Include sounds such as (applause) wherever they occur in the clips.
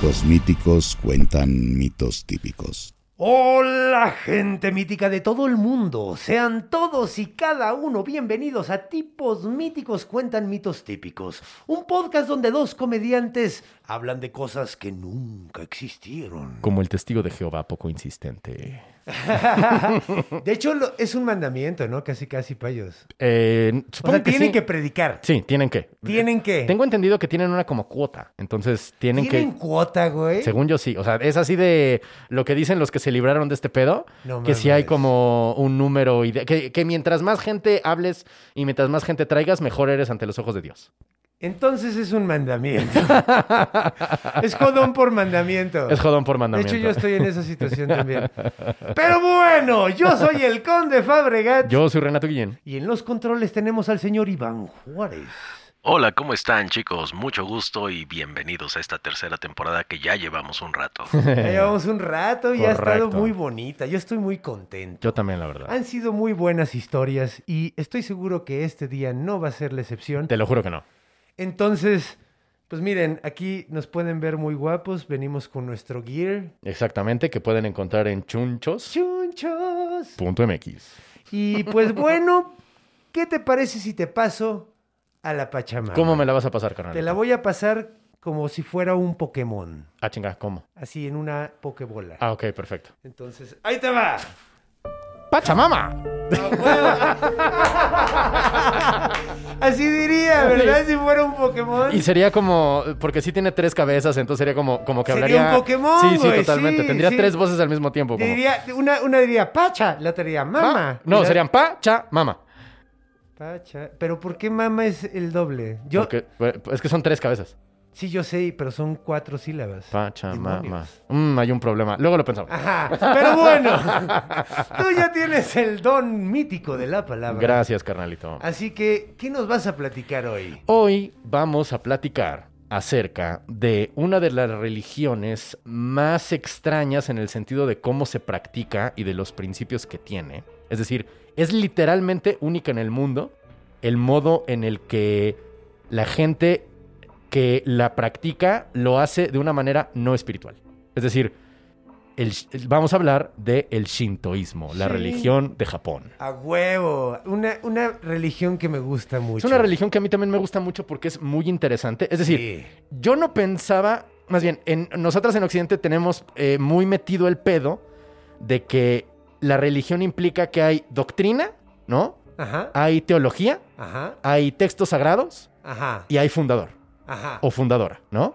Tipos míticos cuentan mitos típicos. Hola gente mítica de todo el mundo, sean todos y cada uno bienvenidos a Tipos Míticos Cuentan Mitos Típicos, un podcast donde dos comediantes hablan de cosas que nunca existieron. Como el testigo de Jehová poco insistente. (laughs) De hecho, lo- es un mandamiento, ¿no? Casi, casi payos. Eh, O sea, tienen sí. que predicar. Sí, tienen que. ¿Tienen que? Tengo entendido que tienen una como cuota. Entonces tienen, ¿Tienen que. cuota, güey? Según yo sí. O sea, es así de lo que dicen los que se libraron de este pedo. No que sí hay como un número. Que, que mientras más gente hables y mientras más gente traigas, mejor eres ante los ojos de Dios. Entonces es un mandamiento. (laughs) es jodón por mandamiento. Es jodón por De mandamiento. hecho, yo estoy en esa situación también. (laughs) Pero bueno, yo soy el conde Fabregat. Yo soy Renato Guillén. Y en los controles tenemos al señor Iván Juárez. Hola, ¿cómo están chicos? Mucho gusto y bienvenidos a esta tercera temporada que ya llevamos un rato. (laughs) Ya llevamos un rato y ha estado muy bonita. Yo estoy muy contento. Yo también, la verdad. Han sido muy buenas historias y estoy seguro que este día no va a ser la excepción. Te lo juro que no. Entonces, pues miren, aquí nos pueden ver muy guapos. Venimos con nuestro gear. Exactamente, que pueden encontrar en chunchos.mx. Chunchos. Y pues bueno, ¿qué te parece si te paso a la Pachamama? ¿Cómo me la vas a pasar, carnal? Te la voy a pasar como si fuera un Pokémon. Ah, chinga, ¿cómo? Así en una Pokébola. Ah, ok, perfecto. Entonces, ahí te va. ¡Pachamama! (laughs) Así diría, ¿verdad? Si fuera un Pokémon. Y sería como, porque sí tiene tres cabezas, entonces sería como, como que Sería hablaría. un Pokémon, Sí, sí, totalmente. sí, Tendría sí. tres voces al mismo tiempo. Como, Diría, una, una diría Pacha, la otra diría Mama. No, la- serían pa, cha, mama. Pacha. Pero ¿por qué Mama es el doble? Yo, Porque pues, es que son tres cabezas. Sí, yo sé, pero son cuatro sílabas. Pa, cha, mama. Demonios. Mm, hay un problema. Luego lo pensamos. Ajá. Pero bueno, (laughs) tú ya tienes el don mítico de la palabra. Gracias, carnalito. Así que, ¿qué nos vas a platicar hoy? Hoy vamos a platicar acerca de una de las religiones más extrañas en el sentido de cómo se practica y de los principios que tiene. Es decir, es literalmente única en el mundo el modo en el que la gente que la practica lo hace de una manera no espiritual. Es decir, el- vamos a hablar del shintoísmo, la religión de Japón. A huevo. Una, una religión que me gusta mucho. Es una religión que a mí también me gusta mucho porque es muy interesante. Es decir, Sí. yo no pensaba, más bien, en, nosotras en Occidente tenemos eh, muy metido el pedo de que la religión implica que hay doctrina, ¿no? Ajá. Hay teología, Ajá. hay textos sagrados Ajá. y hay fundador Ajá. o fundadora, ¿no?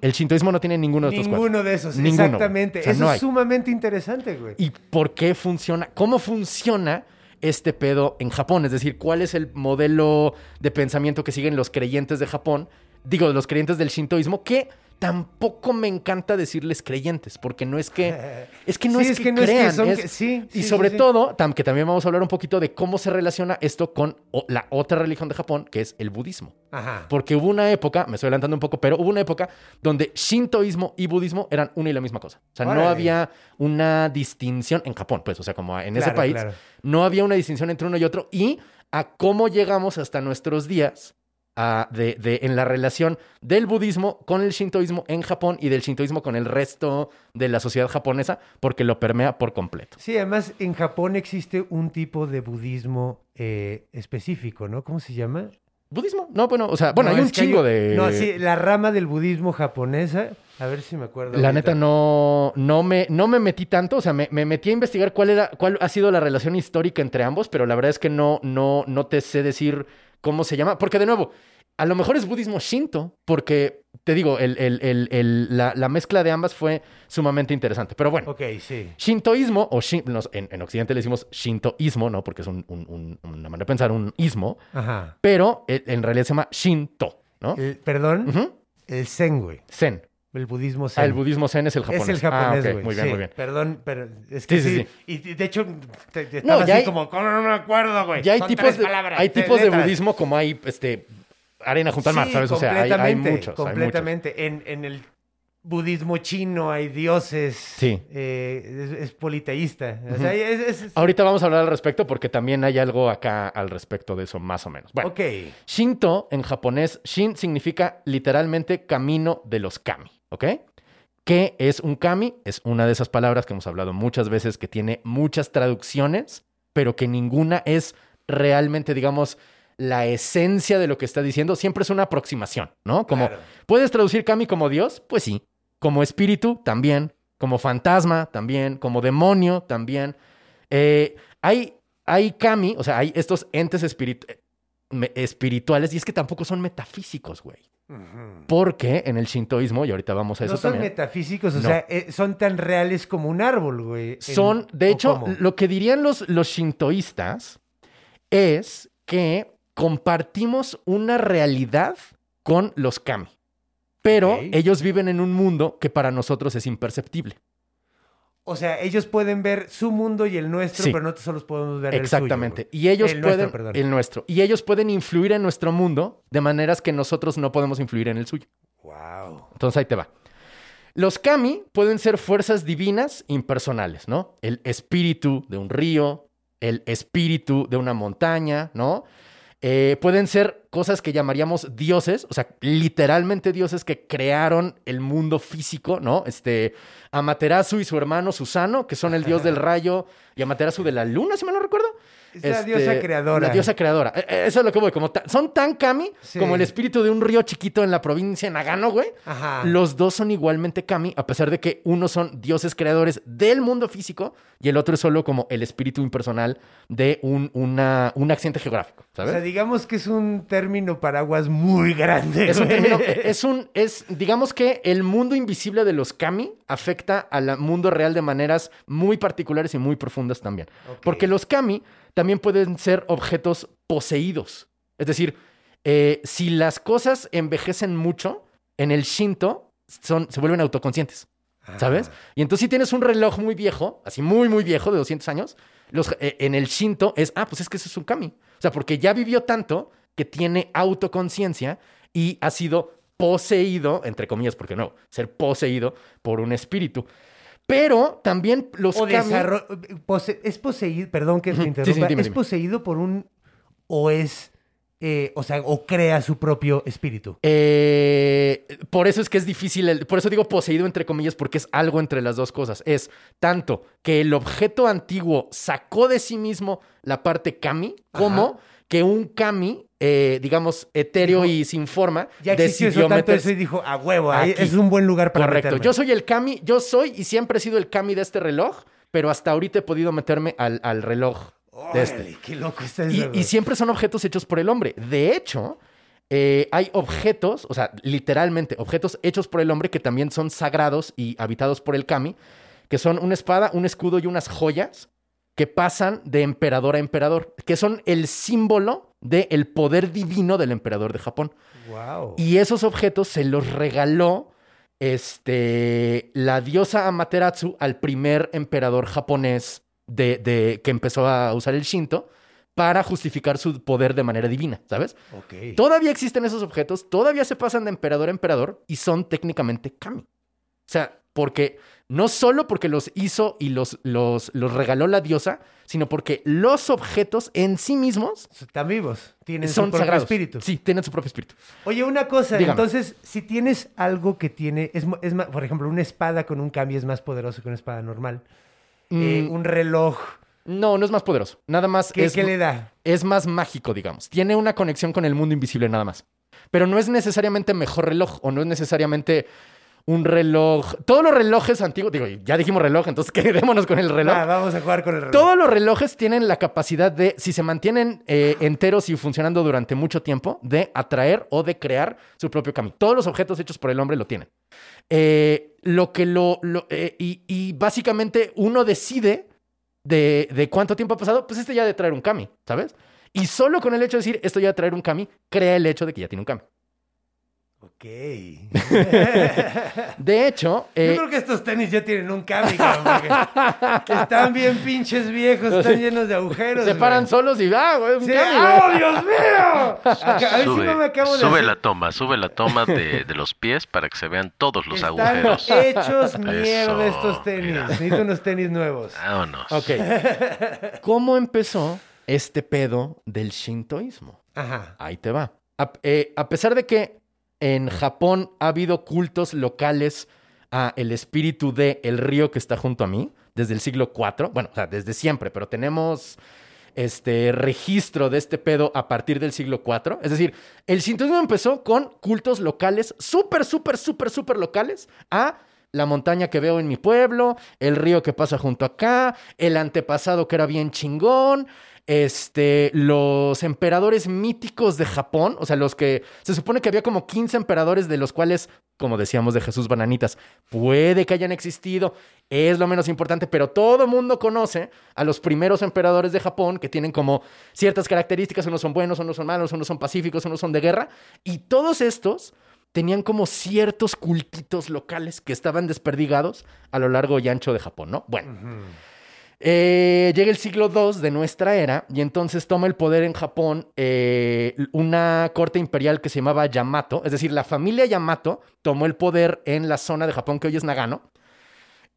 El shintoísmo no tiene ninguno de estos cuatro. Ninguno de esos, Ninguno, exactamente. güey. O sea, Eso no es sumamente interesante, güey. ¿Y por qué funciona? ¿Cómo funciona este pedo en Japón? Es decir, ¿cuál es el modelo de pensamiento que siguen los creyentes de Japón? Digo, los creyentes del shintoísmo, que tampoco me encanta decirles creyentes, porque no es que. (laughs) Es que no Sí, es, es que, que no es que crean. son es- que- sí, y sí, sobre todo, tam- que también vamos a hablar un poquito de cómo se relaciona esto con o- la otra religión de Japón, que es el budismo. Ajá. Porque hubo una época, me estoy adelantando un poco, pero hubo una época donde shintoísmo y budismo eran una y la misma cosa. O sea, no había una distinción en Japón, pues, o sea, como en ese Claro, país, claro. no había una distinción entre uno y otro. Y a cómo llegamos hasta nuestros días a- de, de- en la relación del budismo con el shintoísmo en Japón y del shintoísmo con el resto de la sociedad japonesa, porque lo permea por completo. Sí, además en Japón existe un tipo de budismo eh, específico, ¿no? ¿Cómo se llama? budismo. No, bueno, o sea, bueno, No, hay un chingo de... No, sí, la rama del budismo japonesa. A ver si me acuerdo. La ahorita. neta no, no, me, no me metí tanto, o sea, me, me metí a investigar cuál, era, cuál ha sido la relación histórica entre ambos, pero la verdad es que no, no, no te sé decir cómo se llama, porque de nuevo, a lo mejor es budismo shinto, porque te digo, el, el- el- el- la, la mezcla de ambas fue sumamente interesante, pero bueno. Ok, sí. Shintoísmo, o shin- nos- en, en Occidente le decimos shintoísmo, ¿no? Porque es un, un- un- una manera de pensar, un ismo, Ajá. pero eh, en realidad se llama shinto, ¿no? El- perdón, el zen, güey. Zen. El budismo zen. Ah, el budismo zen es el japonés. Es el japonés, Ah, güey. Muy bien, sí. muy bien. Perdón, pero es que Sí, sí. sí, Y de hecho, te, te No, estaba ya así hay- como, "¿Cómo no me acuerdo, güey. Ya hay Son tipos, de, palabras, hay tipos de letras". budismo como hay este, arena junto al mar, ¿sabes? O sea, hay, hay completamente, muchos. hay muchos. Completamente. En, en el budismo chino hay dioses. Sí. eh, es, es politeísta. O sea, es, es- es- Ahorita vamos a hablar al respecto porque también hay algo acá al respecto de eso, más o menos. Bueno, Ok. Shinto en japonés, Shin significa literalmente camino de los kami, ¿ok? ¿Qué es un kami? Es una de esas palabras que hemos hablado muchas veces que tiene muchas traducciones, pero que ninguna es realmente, digamos, la esencia de lo que está diciendo. Siempre es una aproximación, ¿no? Como, Claro. ¿puedes traducir kami como Dios? Pues sí. Como espíritu, también. Como fantasma, también. Como demonio, también. Eh, hay, hay kami, o sea, hay estos entes espiritu- espirituales y es que tampoco son metafísicos, güey. Porque en el shintoísmo, y ahorita vamos a eso No son también, metafísicos, o No. sea, eh, son tan reales como un árbol, güey. Son, de ¿o hecho, cómo? lo que dirían los, los shintoístas es que compartimos una realidad con los kami. Pero ellos viven en un mundo que para nosotros es imperceptible. O sea, ellos pueden ver su mundo y el nuestro, Sí. pero nosotros solo podemos ver el Exactamente. suyo. y ellos El pueden. nuestro, perdón. el nuestro. Y ellos pueden influir en nuestro mundo de maneras que nosotros no podemos influir en el suyo. Wow. Entonces ahí te va. Los kami pueden ser fuerzas divinas impersonales, ¿no? El espíritu de un río, el espíritu de una montaña, ¿no? Eh, pueden ser cosas que llamaríamos dioses, o sea, literalmente dioses que crearon el mundo físico, ¿no? Este, Amaterasu y su hermano Susano, que son el dios del (laughs) rayo, y Amaterasu de la luna, si mal no recuerdo. Es la Este, diosa creadora. La diosa creadora. Eh, eh, Eso es lo que voy. Como son tan kami Sí. como el espíritu de un río chiquito en la provincia de Nagano, güey. Ajá. Los dos son igualmente kami, a pesar de que uno son dioses creadores del mundo físico y el otro es solo como el espíritu impersonal de un, una, un accidente geográfico, O ¿sabes? sea, digamos que es un término paraguas muy grande. Es un, término- es un, es, digamos que el mundo invisible de los kami afecta al mundo real de maneras muy particulares y muy profundas también. Porque los kami también pueden ser objetos poseídos. Es decir, eh, si las cosas envejecen mucho, en el Shinto son, se vuelven autoconscientes. ¿Sabes? Y entonces si tienes un reloj muy viejo, así muy, muy viejo, de 200 años, los, eh, en el Shinto es, ah, pues es que eso es un kami. O sea, porque ya vivió tanto que tiene autoconciencia y ha sido poseído, entre comillas, porque no, ser poseído por un espíritu. Pero también los O pose- es poseído, perdón que te. Sí, interrumpa, sí, dime, es poseído por un o es eh, o sea, o crea su propio espíritu. Eh, por eso es que es difícil, el- por eso digo poseído entre comillas, porque es algo entre las dos cosas. Es tanto que el objeto antiguo sacó de sí mismo la parte kami, como que un kami, eh, digamos, etéreo Dijo, y sin forma, Ya decidió eso tanto meterse- eso y dijo, a huevo, ahí es un buen lugar para Correcto. meterme". Yo soy el kami, yo soy y siempre he sido el kami de este reloj, pero hasta ahorita he podido meterme al, al reloj de este. Órale, qué loco está Y, eso, y güey. siempre son objetos hechos por el hombre. De hecho, eh, hay objetos, o sea, literalmente, objetos hechos por el hombre que también son sagrados y habitados por el kami, que son una espada, un escudo y unas joyas que pasan de emperador a emperador, que son el símbolo del poder divino del emperador de Japón. Wow. Y esos objetos se los regaló este, la diosa Amaterasu al primer emperador japonés de, de- que empezó a usar el Shinto para justificar su poder de manera divina, ¿sabes? Todavía existen esos objetos, todavía se pasan de emperador a emperador y son técnicamente kami. O sea, porque no solo porque los hizo y los, los, los regaló la diosa, sino porque los objetos en sí mismos Están vivos, tienen son su propio sagrados. espíritu. Sí, tienen su propio espíritu. Oye, una cosa, Dígame. entonces, si tienes algo que tiene, es, es por ejemplo, una espada con un cambio es más poderoso que una espada normal. Eh, Mm. un reloj No, no es más poderoso. Nada más ¿Qué, es, qué le da? es más mágico, digamos. Tiene una conexión con el mundo invisible nada más. Pero no es necesariamente mejor reloj o no es necesariamente un reloj. Todos los relojes antiguos, digo, ya dijimos reloj, entonces (laughs) quedémonos con el reloj. Ah, vamos a jugar con el reloj. Todos los relojes tienen la capacidad de, si se mantienen eh, enteros y funcionando durante mucho tiempo, de atraer o de crear su propio camino. Todos los objetos hechos por el hombre lo tienen. Eh, lo que lo. lo- eh, y, y básicamente uno decide de, de cuánto tiempo ha pasado, pues este ya de traer un kami, ¿sabes? Y solo con el hecho de decir esto ya de traer un kami, crea el hecho de que ya tiene un kami. Ok. (laughs) De hecho, eh, Yo creo que estos tenis ya tienen un cambio, están bien pinches viejos, están llenos de agujeros. se paran güey. solos y ¡ah, güey, un Sí! ¡Oh, Dios mío! (laughs) Acá- a ver si Sube, no me acabo de sube hacer- la toma, sube la toma de, de los pies para que se vean todos los Están agujeros. hechos mierda Eso, estos tenis. mira. Necesito unos tenis nuevos. Vámonos. Ok. (laughs) ¿Cómo empezó este pedo del shintoísmo? Ajá. Ahí te va. A, eh, a pesar de que en Japón ha habido cultos locales a el espíritu de el río que está junto a mí desde el siglo IV, bueno, o sea, desde siempre, pero tenemos este registro de este pedo a partir del siglo IV. Es decir, el shintoísmo empezó con cultos locales, súper, súper, súper, súper locales, a la montaña que veo en mi pueblo, el río que pasa junto acá, el antepasado que era bien chingón, este, los emperadores míticos de Japón, o sea, los que se supone que había como 15 emperadores de los cuales, como decíamos de Jesús Bananitas, puede que hayan existido, es lo menos importante, pero todo mundo conoce a los primeros emperadores de Japón que tienen como ciertas características, unos son buenos, unos son malos, unos son pacíficos, unos son de guerra, y todos estos tenían como ciertos cultitos locales que estaban desperdigados a lo largo y ancho de Japón, ¿no? Bueno. Eh, llega el siglo II de nuestra era y entonces toma el poder en Japón eh, una corte imperial que se llamaba Yamato, es decir, la familia Yamato tomó el poder en la zona de Japón que hoy es Nagano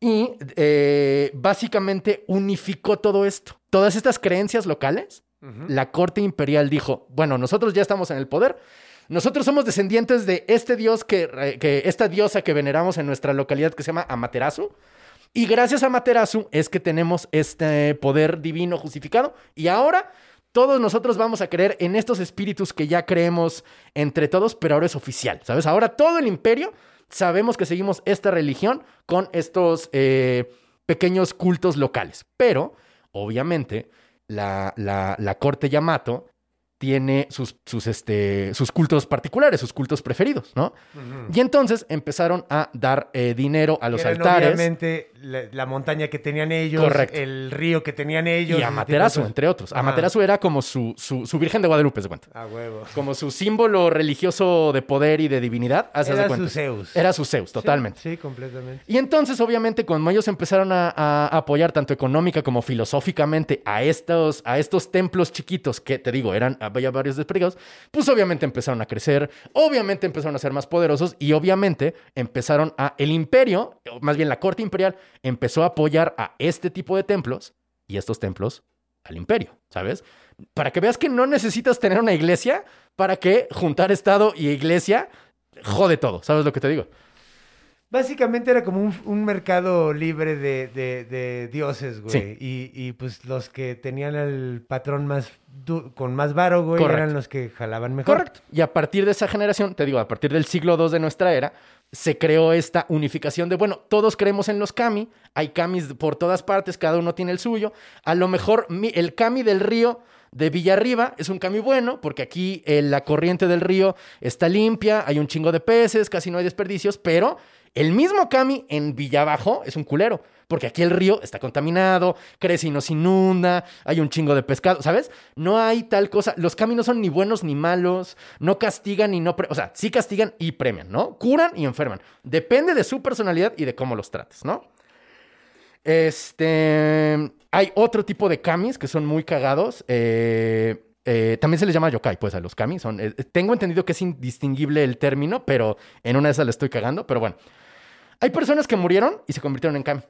y eh, básicamente unificó todo esto. Todas estas creencias locales, la corte imperial dijo, bueno, nosotros ya estamos en el poder, nosotros somos descendientes de este dios que, que esta diosa que veneramos en nuestra localidad que se llama Amaterasu. Y gracias a Materasu es que tenemos este poder divino justificado. Y ahora todos nosotros vamos a creer en estos espíritus que ya creemos entre todos, pero ahora es oficial, ¿sabes? Ahora todo el imperio sabemos que seguimos esta religión con estos eh, pequeños cultos locales. Pero, obviamente, la, la- la corte Yamato tiene sus, sus, este, sus cultos particulares, sus cultos preferidos, ¿no? Y entonces empezaron a dar eh, dinero a los Eran altares. Obviamente la, la montaña que tenían ellos, Correcto. el río que tenían ellos. Y Amaterasu, entre otros. Ajá. Amaterasu era como su, su, su Virgen de Guadalupe, se cuenta. A huevo. Como su símbolo religioso de poder y de divinidad. Era su Zeus. Era su Zeus, totalmente. Sí, sí, completamente. Y entonces, obviamente, cuando ellos empezaron a, a apoyar tanto económica como filosóficamente a estos, a estos templos chiquitos que, te digo, eran, había varios desperdigados, pues obviamente empezaron a crecer, obviamente empezaron a ser más poderosos y obviamente empezaron a, el imperio, o más bien la corte imperial, empezó a apoyar a este tipo de templos y estos templos al imperio, ¿sabes? Para que veas que no necesitas tener una iglesia para que juntar Estado y iglesia jode todo, ¿sabes lo que te digo? Básicamente era como un, un mercado libre de, de- de dioses, güey. Sí. Y, y, pues los que tenían el patrón más con más varo, güey, Correcto. eran los que jalaban mejor. Correcto. Y a partir de esa generación, te digo, a partir del siglo II de nuestra era, se creó esta unificación de, bueno, todos creemos en los kami, hay kamis por todas partes, cada uno tiene el suyo. A lo mejor mi- el kami del río de Villarriba es un kami bueno, porque aquí eh, la corriente del río está limpia, hay un chingo de peces, casi no hay desperdicios, pero el mismo kami en Villabajo es un culero. Porque aquí el río está contaminado, crece y nos inunda, hay un chingo de pescado, ¿sabes? No hay tal cosa. Los kami no son ni buenos ni malos, no castigan y no... o sea, sí castigan y premian, ¿no? Curan y enferman. Depende de su personalidad y de cómo los trates, ¿no? Este... Hay otro tipo de kamis que son muy cagados. eh, eh, también se les llama yokai, pues, a los kami. Son, eh, tengo entendido que es indistinguible el término, pero en una de esas le estoy cagando. Pero bueno, hay personas que murieron y se convirtieron en kami.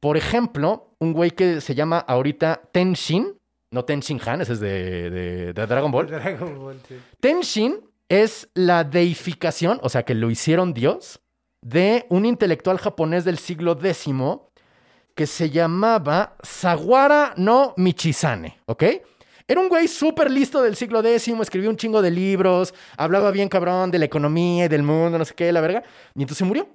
Por ejemplo, un güey que se llama ahorita Tenshin, no Tenshin Han, ese es de, de- de Dragon Ball. (laughs) Dragon Ball, sí. Tenshin es la deificación, o sea, que lo hicieron Dios, de un intelectual japonés del siglo X que se llamaba Sawara no Michizane, ¿ok? Era un güey súper listo del siglo X, escribió un chingo de libros, hablaba bien cabrón de la economía y del mundo, no sé qué, la verga, y entonces murió.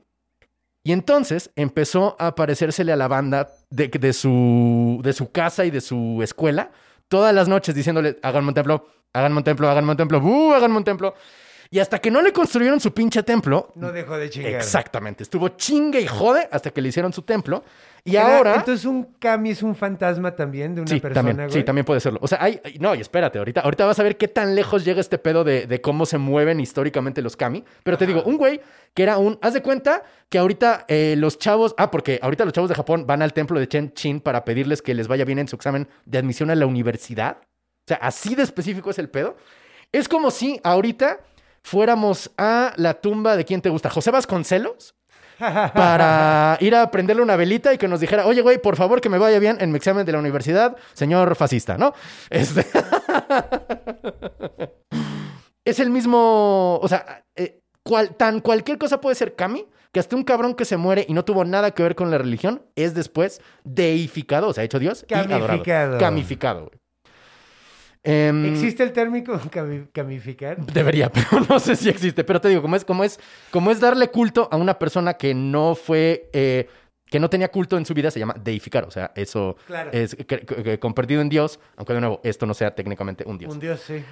Y entonces empezó a aparecérsele a la banda de, su, de su casa y de su escuela todas las noches diciéndole, háganme un templo, háganme un templo, háganme un templo, háganme un templo. Y hasta que no le construyeron su pinche templo. No dejó de chingar. Exactamente. Estuvo chingue y jode hasta que le hicieron su templo. Y Era- ahora. Entonces, un Kami es un fantasma también de una Sí, persona, también, sí, también puede serlo. O sea, hay, no, y espérate, ahorita, ahorita vas a ver qué tan lejos llega este pedo de, de cómo se mueven históricamente los kami. Pero te digo, un güey que era un. Haz de cuenta que ahorita eh, los chavos. Ah, porque ahorita los chavos de Japón van al templo de Chen Chin para pedirles que les vaya bien en su examen de admisión a la universidad. O sea, así de específico es el pedo. Es como si ahorita fuéramos a la tumba de quién te gusta, José Vasconcelos, (laughs) para ir a prenderle una velita y que nos dijera, oye, güey, por favor que me vaya bien en mi examen de la universidad, señor fascista, ¿no? Este... (laughs) es el mismo, o sea, eh, cual- tan cualquier cosa puede ser Kami, que hasta un cabrón que se muere y no tuvo nada que ver con la religión es después deificado, o sea, hecho Dios y adorado. Camificado. Camificado, güey. Em, ¿Existe el térmico cami- camificar? Debería, (laughs) pero no sé si existe. Pero te digo, como es, como es, como es darle culto a una persona que no fue, eh, que no tenía culto en su vida, se llama deificar. O sea, eso Claro. es que- que- que convertido en Dios, aunque de nuevo, esto no sea técnicamente un Dios. Un dios, sí.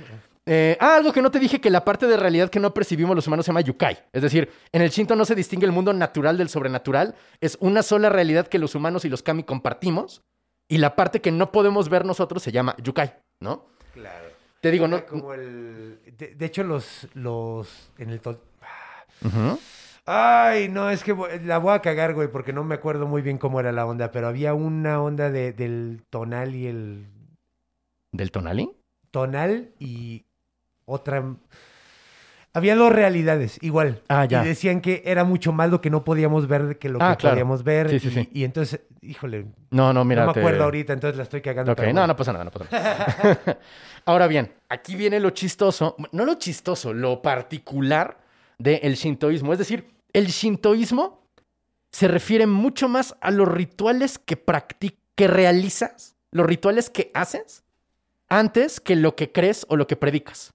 Eh, ah, algo que no te dije, que la parte de realidad que no percibimos los humanos se llama yukai. Es decir, en el Shinto no se distingue el mundo natural del sobrenatural. Es una sola realidad que los humanos y los kami compartimos. Y la parte que no podemos ver nosotros se llama yukai, ¿no? Claro. Te digo, Era no... Como el... De, de hecho, los... los en el... Ujú. Ay, no, es que la voy a cagar, güey, porque no me acuerdo muy bien cómo era la onda, pero había una onda de, del tonal y el... ¿Del tonali? Tonal y otra... Había dos realidades, igual. Ah, ya. Y decían que era mucho más lo que no podíamos ver que lo Ah, que claro. podíamos ver. Sí, sí, y, sí. y entonces, híjole, No, no, mira. no me acuerdo ahorita, entonces la estoy cagando. Ok, no, no pasa nada, no pasa nada. (laughs) Ahora bien, aquí viene lo chistoso, no lo chistoso, lo particular del shintoísmo. Es decir, el shintoísmo se refiere mucho más a los rituales que que realizas, los rituales que haces, antes que lo que crees o lo que predicas.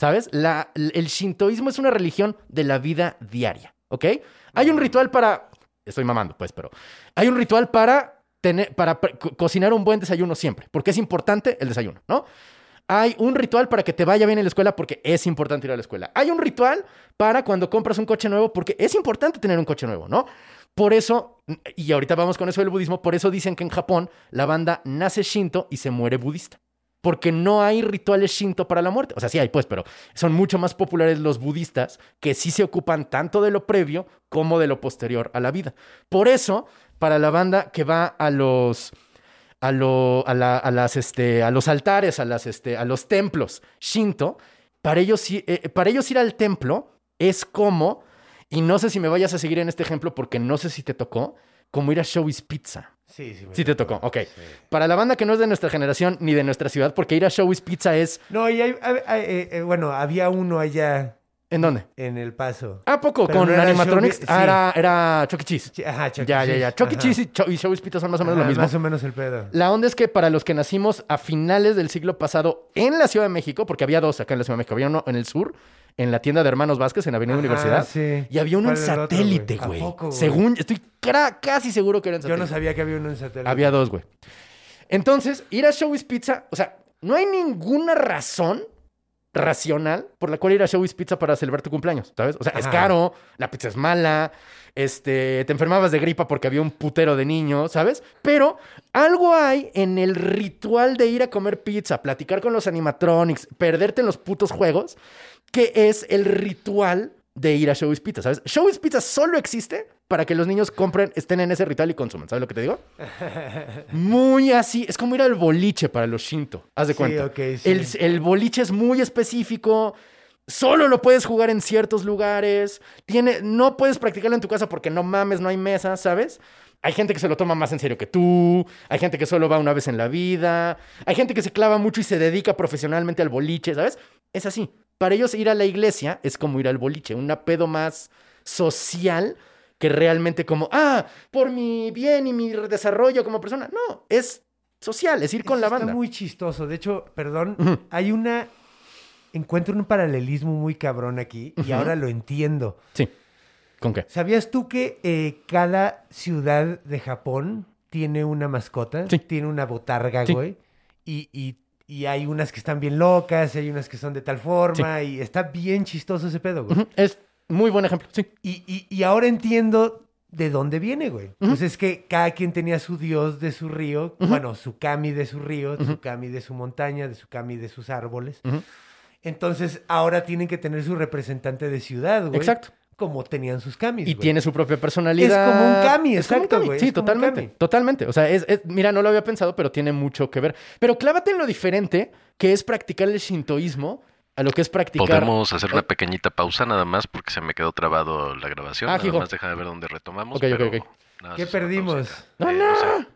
¿Sabes? La- el shintoísmo es una religión de la vida diaria, ¿ok? Hay un ritual para... Estoy mamando, pues, pero... Hay un ritual para, tener, para co- cocinar un buen desayuno siempre, porque es importante el desayuno, ¿no? Hay un ritual para que te vaya bien en la escuela porque es importante ir a la escuela. Hay un ritual para cuando compras un coche nuevo porque es importante tener un coche nuevo, ¿no? Por eso, y ahorita vamos con eso del budismo, por eso dicen que en Japón la banda nace shinto y se muere budista. Porque no hay rituales shinto para la muerte. O sea, sí hay, pues, pero son mucho más populares los budistas que sí se ocupan tanto de lo previo como de lo posterior a la vida. Por eso, para la banda que va a los a, lo- a, la- a las, este, a los altares, a, las, este, a los templos shinto, para ellos, i- eh, para ellos ir al templo es como, y no sé si me vayas a seguir en este ejemplo porque no sé si te tocó, como ir a Showbiz Pizza. Sí, sí. me Sí te tocó, ok. sí. Para la banda que no es de nuestra generación ni de nuestra ciudad, porque ir a Showbiz Pizza es... No, y hay- hay- hay- eh, eh, bueno, había uno allá ¿En dónde? en El Paso. ¿A poco? Pero ¿Con no era animatronics? Ah, era, era Chuck E. Cheese. Ch- Ajá, Chuck E. ya, ya, ya. Cheese, Chuck E. ajá. Cheese y, Cho- y Showbiz Pizza son más o menos Ajá, lo mismo. Más o menos el pedo. La onda es que para los que nacimos a finales del siglo pasado en la Ciudad de México, porque había dos acá en la Ciudad de México, había uno en el sur, en la tienda de Hermanos Vázquez, en Avenida Ajá, Universidad, sí. y había uno en ¿Cuál era el otro, satélite, ¿A güey. Según, estoy casi seguro que era en Yo satélite. no sabía que había uno en satélite. Había dos, güey. Entonces, ir a Showbiz Pizza, o sea, no hay ninguna razón racional por la cual ir a Showbiz Pizza para celebrar tu cumpleaños, ¿sabes? O sea, es caro, la pizza es mala, este, te enfermabas de gripa porque había un putero de niños, ¿sabes? Pero algo hay en el ritual de ir a comer pizza, platicar con los animatronics, perderte en los putos juegos, que es el ritual de ir a Showbiz Pizza, ¿sabes? Showbiz Pizza solo existe para que los niños compren, estén en ese ritual y consuman, ¿sabes lo que te digo? (laughs) Muy así, es como ir al boliche para los Shinto, haz de Sí, cuenta. ok, sí. el, el boliche es muy específico, solo lo puedes jugar en ciertos lugares, tiene, no puedes practicarlo en tu casa porque no mames, no hay mesas, ¿sabes? Hay gente que se lo toma más en serio que tú, hay gente que solo va una vez en la vida, hay gente que se clava mucho y se dedica profesionalmente al boliche, ¿sabes? Es así. Para ellos ir a la iglesia es como ir al boliche, una pedo más social que realmente como, ah, por mi bien y mi desarrollo como persona. No, es social, es ir con Eso la está banda. muy chistoso. De hecho, perdón, hay una... Encuentro un paralelismo muy cabrón aquí y ahora lo entiendo. Sí. ¿Con qué? ¿Sabías tú que eh, cada ciudad de Japón tiene una mascota? Sí. Tiene una botarga, Sí. güey. Y, y- y hay unas que están bien locas, hay unas que son de tal forma, y está bien chistoso ese pedo, güey. Es muy buen ejemplo, sí. y, y- y ahora entiendo de dónde viene, güey. Pues es que cada quien tenía su dios de su río, bueno, su kami de su río, su kami de su montaña, de su kami de sus árboles. Entonces ahora tienen que tener su representante de ciudad, güey. Exacto. Como tenían sus kamis, Y güey. tiene su propia personalidad. Es como un kami, Es como un exacto, kami. güey, Sí, totalmente. Totalmente. O sea, es, es- mira, no lo había pensado, pero tiene mucho que ver. Pero clávate en lo diferente que es practicar el shintoísmo a lo que es practicar. Podemos hacer una pequeñita pausa nada más porque se me quedó trabado la grabación. Ah, nada hijo. más deja de ver dónde retomamos. Ok, ok, pero ok. nada, ¿Qué perdimos? No, Eh, no. sé.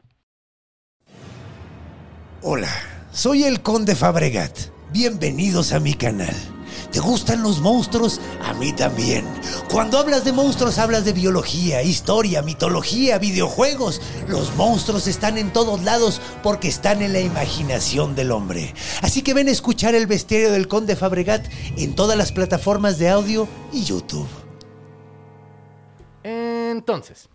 Hola, soy el Conde Fabregat. Bienvenidos a mi canal. ¿Te gustan los monstruos? A mí también. Cuando hablas de monstruos hablas de biología, historia, mitología, videojuegos. Los monstruos están en todos lados porque están en la imaginación del hombre. Así que ven a escuchar el bestiario del Conde Fabregat en todas las plataformas de audio y YouTube. Entonces,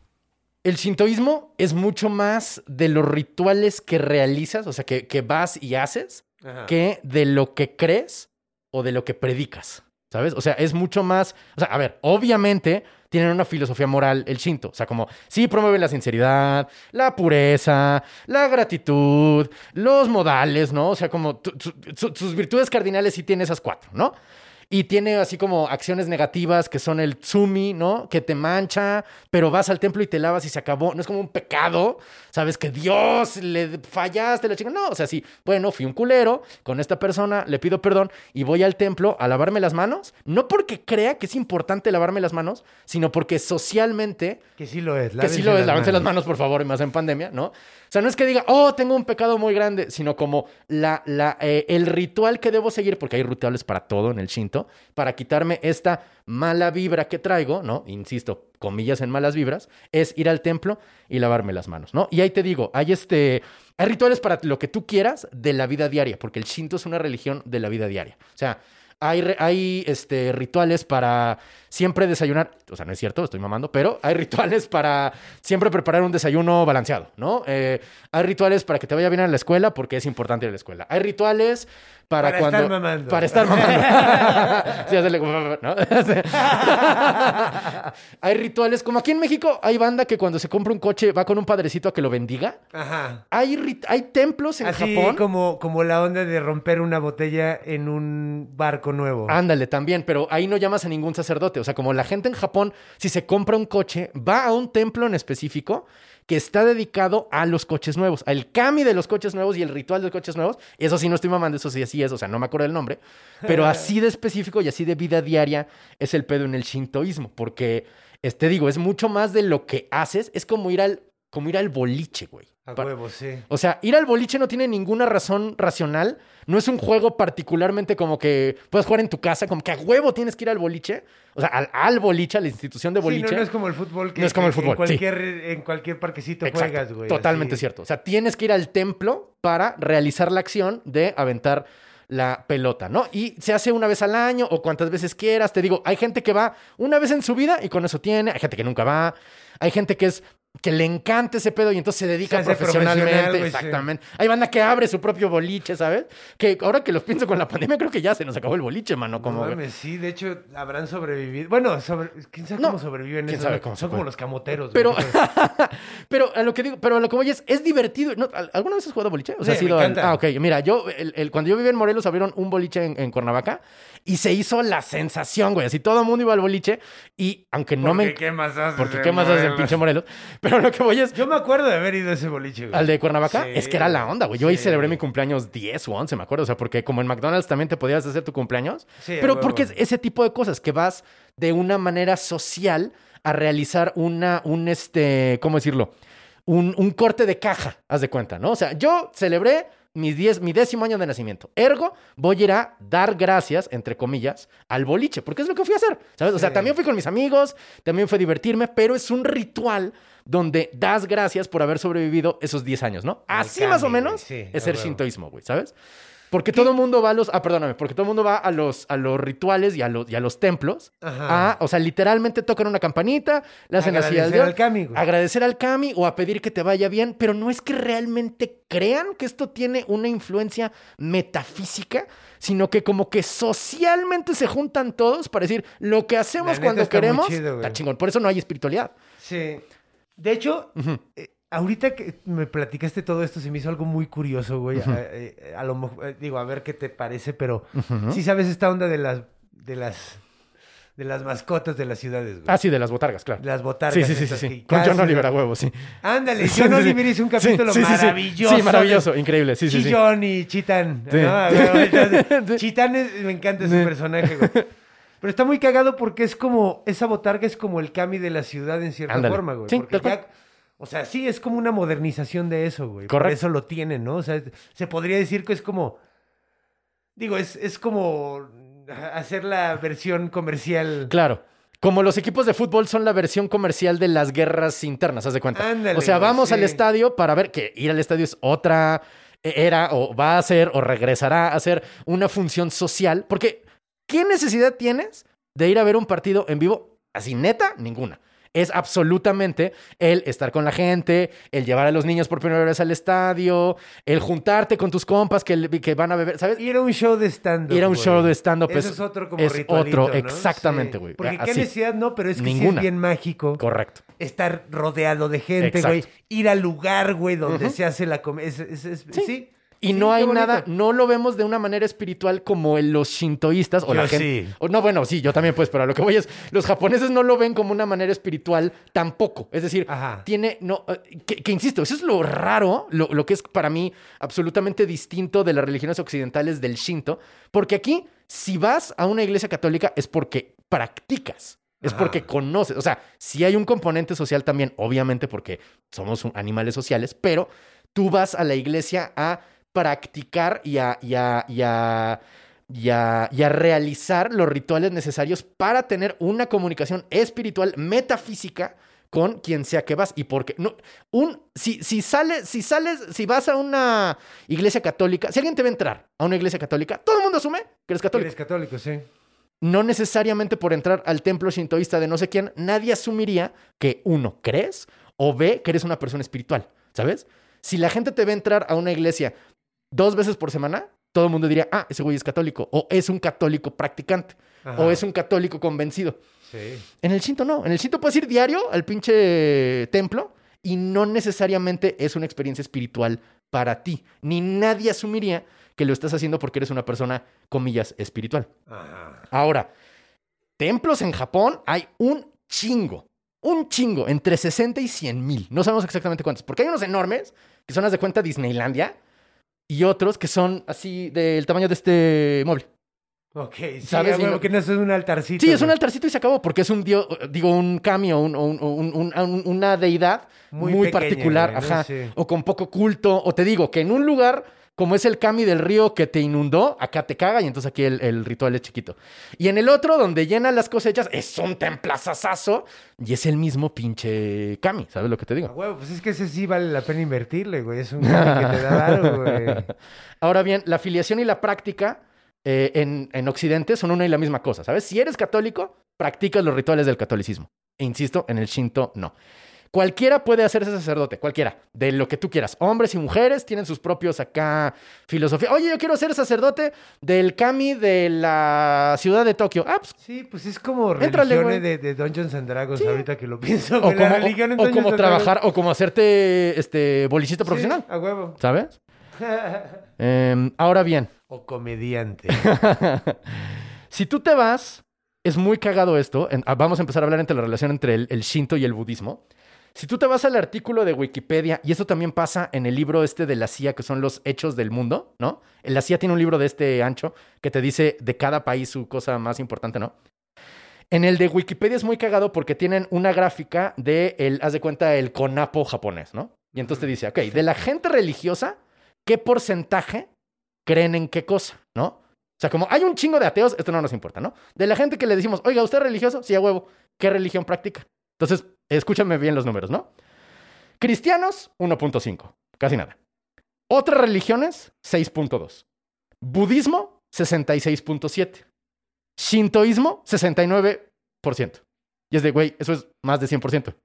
el shintoísmo es mucho más de los rituales que realizas, o sea, que, que vas y haces, Ajá. que de lo que crees o de lo que predicas. ¿Sabes? O sea, es mucho más. O sea, a ver, obviamente tienen una filosofía moral el Shinto. O sea, como sí promueve la sinceridad, la pureza, la gratitud, los modales, ¿no? O sea, como sus virtudes cardinales sí tiene esas cuatro, ¿no? Y tiene así como acciones negativas que son el tsumi, ¿no? Que te mancha, pero vas al templo y te lavas y se acabó. No es como un pecado, ¿sabes? Que Dios le fallaste, la chica. No, o sea, sí, bueno, fui un culero con esta persona, le pido perdón y voy al templo a lavarme las manos. No porque crea que es importante lavarme las manos, sino porque socialmente Que sí lo es. que sí lo es, lávense las manos, por favor, y más en pandemia, ¿no? O sea, no es que diga, oh, tengo un pecado muy grande, sino como la, la, eh, el ritual que debo seguir, porque hay rituales para todo en el Shinto, para quitarme esta mala vibra que traigo, ¿no? Insisto, comillas en malas vibras, es ir al templo y lavarme las manos, ¿no? Y ahí te digo, hay este... Hay rituales para lo que tú quieras de la vida diaria, porque el Shinto es una religión de la vida diaria. O sea, hay, hay este, rituales para siempre desayunar, o sea, no es cierto, estoy mamando, pero hay rituales para siempre preparar un desayuno balanceado, ¿no? Eh, hay rituales para que te vaya bien a la escuela porque es importante ir a la escuela. Hay rituales para, Para cuando... estar mamando. Para estar mamando. (laughs) sí, hacerle como, ¿no? (laughs) hay rituales, como aquí en México, hay banda que cuando se compra un coche va con un padrecito a que lo bendiga. Ajá. Hay, hay templos en Así Japón. como, como la onda de romper una botella en un barco nuevo. Ándale, también, pero ahí no llamas a ningún sacerdote. O sea, como la gente en Japón, si se compra un coche, va a un templo en específico que está dedicado a los coches nuevos, al kami de los coches nuevos y el ritual de los coches nuevos. Eso sí no estoy mamando, eso sí así es, o sea, no me acuerdo el nombre, pero (laughs) así de específico y así de vida diaria es el pedo en el shintoísmo, porque, este digo, es mucho más de lo que haces, es como ir al, como ir al boliche, güey. A huevo, sí. o sea, ir al boliche no tiene ninguna razón racional. No es un juego particularmente como que puedes jugar en tu casa, como que a huevo tienes que ir al boliche. O sea, al, al boliche, a la institución de Sí, boliche. no, no es como el fútbol que, No es como el fútbol, en cualquier, en cualquier parquecito Exacto, juegas, güey. Totalmente así. cierto. O sea, tienes que ir al templo para realizar la acción de aventar la pelota, ¿no? Y se hace una vez al año o cuantas veces quieras. Te digo, hay gente que va una vez en su vida y con eso tiene. Hay gente que nunca va. Hay gente que es que le encanta ese pedo y entonces se dedica Se profesionalmente. profesional, güey, sí. exactamente. Hay banda que abre su propio boliche, ¿sabes? Que ahora que los pienso con la pandemia, creo que ya se nos acabó el boliche, mano. No Como, mames, sí, de hecho, habrán sobrevivido. Bueno, sobre... quién sabe No, cómo sobreviven quién esos, sabe cómo Son como los camoteros. Pero, (laughs) pero a lo que digo, pero a lo que voy es, es divertido. ¿No? ¿Al- ¿Alguna vez has jugado boliche? O sea, Sí, me al-. Ah, ok. Mira, yo, el- el- cuando yo vivía en Morelos, abrieron un boliche en, en Cuernavaca y se hizo la sensación, güey. Así todo el mundo iba al boliche y aunque no me. Porque, ¿Qué más haces? Porque en qué más haces Morelos? pinche Morelos. Pero lo que voy es. Yo me acuerdo de haber ido a ese boliche, güey. Al de Cuernavaca, Sí. es que era la onda, güey. Yo ahí Sí. celebré mi cumpleaños 10 o 11, me acuerdo. O sea, porque como en McDonald's también te podías hacer tu cumpleaños. Sí, pero porque es ese tipo de cosas que vas de una manera social a realizar una, un, este, ¿cómo decirlo? Un, un corte de caja, haz de cuenta, ¿no? O sea, yo celebré mis diez, mi décimo año de nacimiento. Ergo, voy a ir a dar gracias, entre comillas, al boliche, porque es lo que fui a hacer, ¿sabes? O sea, Sí. también fui con mis amigos, también fue divertirme, pero es un ritual donde das gracias por haber sobrevivido esos 10 años, ¿no? Así más o menos sí, es el shintoísmo, güey, ¿sabes? Porque todo el mundo va a los, ah, perdóname, porque todo el mundo va a los, a los rituales y a los, y a los templos. Ajá. A, o sea, literalmente tocan una campanita, le hacen así dios, al kami, güey. agradecer al kami o a pedir que te vaya bien, pero no es que realmente crean que esto tiene una influencia metafísica, sino que como que socialmente se juntan todos para decir lo que hacemos cuando está queremos, chido, está chingón. Por eso no hay espiritualidad. Sí. De hecho, eh, ahorita que me platicaste todo esto, se me hizo algo muy curioso, güey. A- eh, a, lo mejor, eh, digo, a ver qué te parece, pero sí sabes esta onda de las, de las, de las mascotas de las ciudades, güey. Ah, sí, de las botargas, claro. Las botargas. Sí, sí, sí, sí, Con John Oliver a huevo, sí. Ándale, (laughs) Sí, John sí. Oliver hizo un capítulo maravilloso. Sí, maravilloso, increíble, sí, sí, sí. Chillón y Chitán. Sí. ¿no? Ah. (laughs) Chitán es- me encanta ese personaje, güey. Pero está muy cagado porque es como, esa botarga es como el Kami de la ciudad en cierta Ándale. forma, güey. Sí, porque ya- o sea, sí, es como una modernización de eso, güey. Por Correcto. eso lo tienen, ¿no? O sea, se podría decir que es como, digo, es, es como hacer la versión comercial. Claro. Como los equipos de fútbol son la versión comercial de las guerras internas, haz de cuenta. Ándale, o sea, vamos al estadio para ver que ir al estadio es otra era o va a ser o regresará a ser una función social. Porque, ¿qué necesidad tienes de ir a ver un partido en vivo? Así, neta, ninguna. Es absolutamente el estar con la gente, el llevar a los niños por primera vez al estadio, el juntarte con tus compas que, que van a beber, ¿sabes? Ir a un show de stand-up. Ir a un güey. show de stand-up Eso es- es otro como es otro, ¿no? exactamente, Sí. güey. Porque qué Así. necesidad, no, pero es que sí Ninguna. es bien mágico. Correcto. Estar rodeado de gente, Exacto. güey. Ir al lugar, güey, donde se hace la comedia. Sí. Y Sí, no hay nada, no lo vemos de una manera espiritual como los shintoístas o Yo la gente. sí. o no, bueno, sí, yo también, pues, pero a lo que voy es, los japoneses no lo ven como una manera espiritual tampoco. Es decir, Ajá. tiene, no, eh, que, que insisto, eso es lo raro, lo, lo que es para mí absolutamente distinto de las religiones occidentales del shinto, porque aquí, si vas a una iglesia católica es porque practicas. Es porque conoces. O sea, sí hay un componente social también, obviamente, porque somos animales sociales, pero tú vas a la iglesia a practicar y a, y a- y a- y a- y a realizar los rituales necesarios para tener una comunicación espiritual, metafísica con quien sea que vas y porque no un si si sales si sales si vas a una iglesia católica si alguien te va a entrar a una iglesia católica todo el mundo asume que eres católico Eres católico, sí. no necesariamente por entrar al templo shintoísta de no sé quién, nadie asumiría que uno, crees o ve que eres una persona espiritual, ¿sabes? Si la gente te ve entrar a una iglesia dos veces por semana, todo el mundo diría, ah, ese güey es católico, o es un católico practicante, Ajá. o es un católico convencido. Sí. En el Shinto no, en el Shinto puedes ir diario al pinche templo y no necesariamente es una experiencia espiritual para ti, ni nadie asumiría que lo estás haciendo porque eres una persona, comillas, espiritual. Ajá. Ahora, templos en Japón hay un chingo. Un chingo, entre 60 y 100 mil. No sabemos exactamente cuántos. Porque hay unos enormes, que son, las de cuenta, Disneylandia. Y otros que son así del tamaño de este mueble. Ok, sí, ¿Sabes? Y- que no es un altarcito. Sí, es un altarcito y se acabó. Porque es un dios, digo, un cambio, un, un- un- un- un- una deidad Muy muy, pequeña, particular. güey, ¿no? ajá. Sí. O con poco culto. O te digo, que en un lugar como es el kami del río que te inundó, acá te caga y entonces aquí el, el ritual es chiquito. Y en el otro, donde llena las cosechas, es un templazazazo y es el mismo pinche kami, ¿sabes lo que te digo? huevo, pues es que ese sí vale la pena invertirle, güey. Es un que te da varo, güey. (laughs) Ahora bien, la afiliación y la práctica eh, en, en Occidente son una y la misma cosa, ¿sabes? Si eres católico, practicas los rituales del catolicismo. E insisto, en el Shinto no. Cualquiera puede hacerse sacerdote, cualquiera, de lo que tú quieras. Hombres y mujeres tienen sus propios acá filosofía. Oye, yo quiero ser sacerdote del kami de la ciudad de Tokio. Ah, pues, Sí, pues es como religiones güey. de, de Dungeons and Dragons, Sí. ahorita que lo (laughs) pienso. o como, o trabajar, o como hacerte este bolicista profesional, a huevo. ¿sabes? (laughs) Em, ahora bien, o comediante. (laughs) si tú te vas, es muy cagado esto. ah, vamos a empezar a hablar entre la relación entre el, el Shinto y el budismo. Si tú te vas al artículo de Wikipedia, y esto también pasa en el libro este de la CIA, que son los hechos del mundo, ¿no? La CIA tiene un libro de este ancho que te dice de cada país su cosa más importante, ¿no? En el de Wikipedia es muy cagado porque tienen una gráfica de el, haz de cuenta, el conapo japonés, ¿no? Y entonces te dice, ok, de la gente religiosa, qué porcentaje creen en qué cosa, ¿no? O sea, como hay un chingo de ateos, esto no nos importa, ¿no? De la gente que le decimos, oiga, ¿usted es religioso? Sí, a huevo. ¿Qué religión practica? Entonces, escúchame bien los números, ¿no? Cristianos, 1.5, casi nada. Otras religiones, 6.2. Budismo, 66.7. Shintoísmo, 69%. Y es de, güey, eso es más de 100%.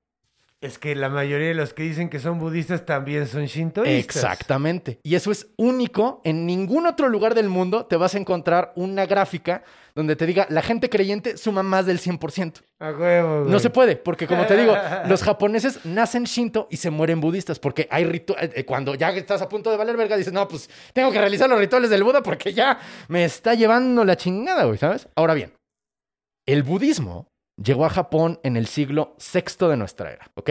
Es que la mayoría de los que dicen que son budistas también son shintoístas. Exactamente. Y eso es único. En ningún otro lugar del mundo te vas a encontrar una gráfica donde te diga la gente creyente suma más del 100%. A huevo, güey. No se puede, porque como te digo, (laughs) los japoneses nacen shinto y se mueren budistas, porque hay rituales. Cuando ya estás a punto de valer verga, dices, no, pues tengo que realizar los rituales del Buda porque ya me está llevando la chingada, güey, ¿sabes? Ahora bien, el budismo llegó a Japón en el siglo VI de nuestra era, ¿ok?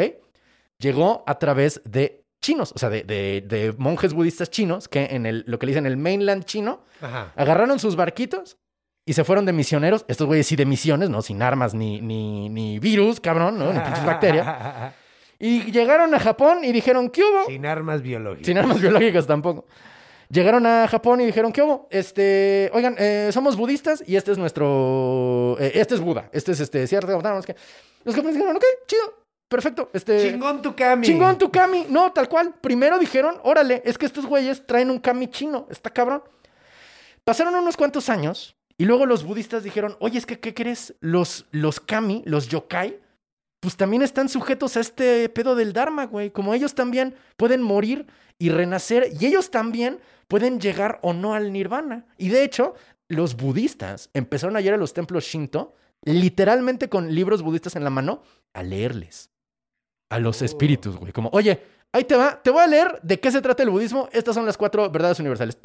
Llegó a través de chinos, o sea, de, de- de monjes budistas chinos que en el, lo que le dicen el mainland chino, Ajá. agarraron sus barquitos y se fueron de misioneros. Estos güeyes sí de misiones, ¿no? Sin armas ni, ni, ni virus, cabrón, ¿no? Ni pinches bacterias. (laughs) Y llegaron a Japón y dijeron, ¿qué hubo? Sin armas biológicas. Sin armas biológicas tampoco. Llegaron a Japón y dijeron, ¿qué hubo? Este, oigan, eh, somos budistas y este es nuestro, eh, este es Buda, este es este, cierto, no, es que... Los japoneses dijeron, ok, chido, perfecto, este... Chingón tu kami. Chingón tu kami. No, tal cual. Primero dijeron, órale, es que estos güeyes traen un kami chino. Está cabrón. Pasaron unos cuantos años y luego los budistas dijeron, oye, es que, ¿qué crees? Los, los kami, los yokai, pues también están sujetos a este pedo del Dharma, güey. Como ellos también pueden morir y renacer y ellos también pueden llegar o no al nirvana. Y de hecho, los budistas empezaron a ir a los templos Shinto, literalmente con libros budistas en la mano, a leerles a los espíritus, güey. Como, oye, ahí te va, te voy a leer de qué se trata el budismo. Estas son las cuatro verdades universales.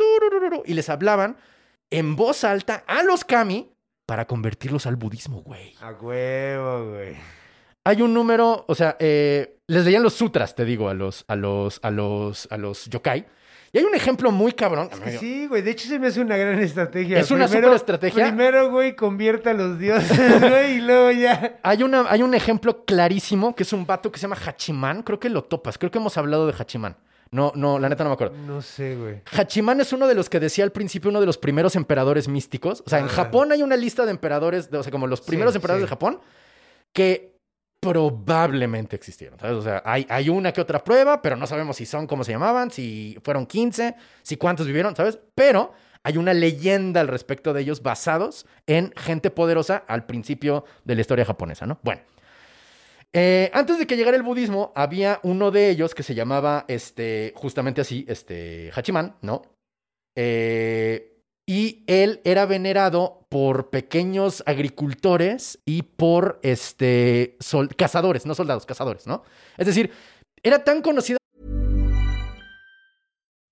Y les hablaban en voz alta a los kami para convertirlos al budismo, güey. A huevo, güey. Hay un número, o sea, eh, les leían los sutras, te digo, a los, a los, a los, a los yokai. Y hay un ejemplo muy cabrón. Es que sí, güey. De hecho, se me hace una gran estrategia. Es una Primero- superestrategia. Primero, güey, convierta a los dioses, (laughs) güey, y luego ya. Hay, una, hay un ejemplo clarísimo que es un vato que se llama Hachiman. Creo que lo topas. Creo que hemos hablado de Hachiman. No, no, la neta no me acuerdo. No sé, güey. Hachiman es uno de los que decía al principio uno de los primeros emperadores místicos. O sea, en. Japón hay una lista de emperadores, de- o sea, como los primeros Sí, emperadores sí. de Japón, que probablemente existieron. ¿sabes? O sea, hay, hay una que otra prueba, pero no sabemos si son como se llamaban, si fueron 15, si cuántos vivieron, ¿sabes? Pero hay una leyenda al respecto de ellos basados en gente poderosa al principio de la historia japonesa, ¿no? Bueno. Eh, antes de que llegara el budismo, había uno de ellos que se llamaba, este, justamente así, este, Hachiman, ¿no? Eh, y él era venerado por pequeños agricultores y por, este, cazadores, no soldados, cazadores, ¿no? Es decir, era tan conocido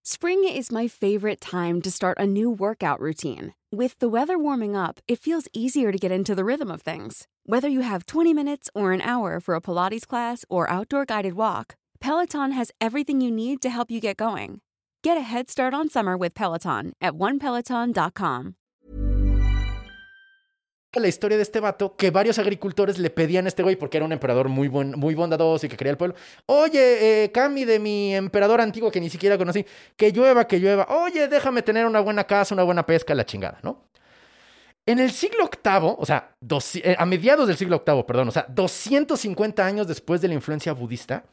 Spring is my favorite time to start a new workout routine. With the weather warming up, it feels easier to get into the rhythm of things. Whether you have 20 minutes or an hour for a Pilates class or outdoor guided walk, Peloton has everything you need to help you get going. Get a head start on summer with Peloton at onepeloton.com. la historia de este vato que varios agricultores le pedían a este güey porque era un emperador muy, buen, muy bondadoso y que quería el pueblo. Oye, eh, Cami de mi emperador antiguo que ni siquiera conocí, que llueva, que llueva. Oye, déjame tener una buena casa, una buena pesca, la chingada, ¿no? En el siglo VIII, o sea, eh, a mediados del siglo VIII, perdón, o sea, 250 años después de la influencia budista,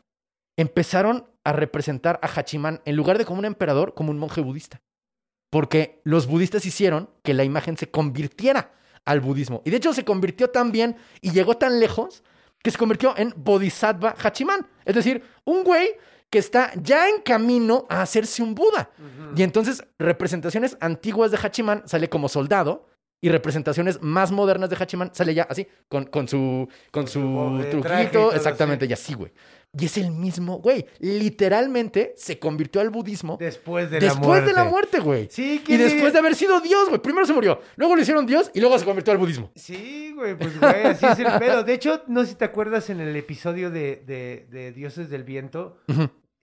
empezaron a representar a Hachiman, en lugar de como un emperador, como un monje budista. Porque los budistas hicieron que la imagen se convirtiera al budismo. Y de hecho se convirtió tan bien y llegó tan lejos que se convirtió en Bodhisattva Hachiman. Es decir, un güey que está ya en camino a hacerse un Buda. Y entonces representaciones antiguas de Hachiman sale como soldado y representaciones más modernas de Hachiman sale ya así, con, con su, con su eh, y truquito, exactamente, así. y así, güey. Y es el mismo, güey. Literalmente se convirtió al budismo Después de la después muerte. de la muerte, güey. Sí, Y ¿quién después de haber sido Dios, güey. Primero se murió, luego lo hicieron Dios y luego se convirtió al budismo. Sí, güey, pues güey, así es el pedo. De hecho, no sé si te acuerdas en el episodio de, de- de Dioses del Viento,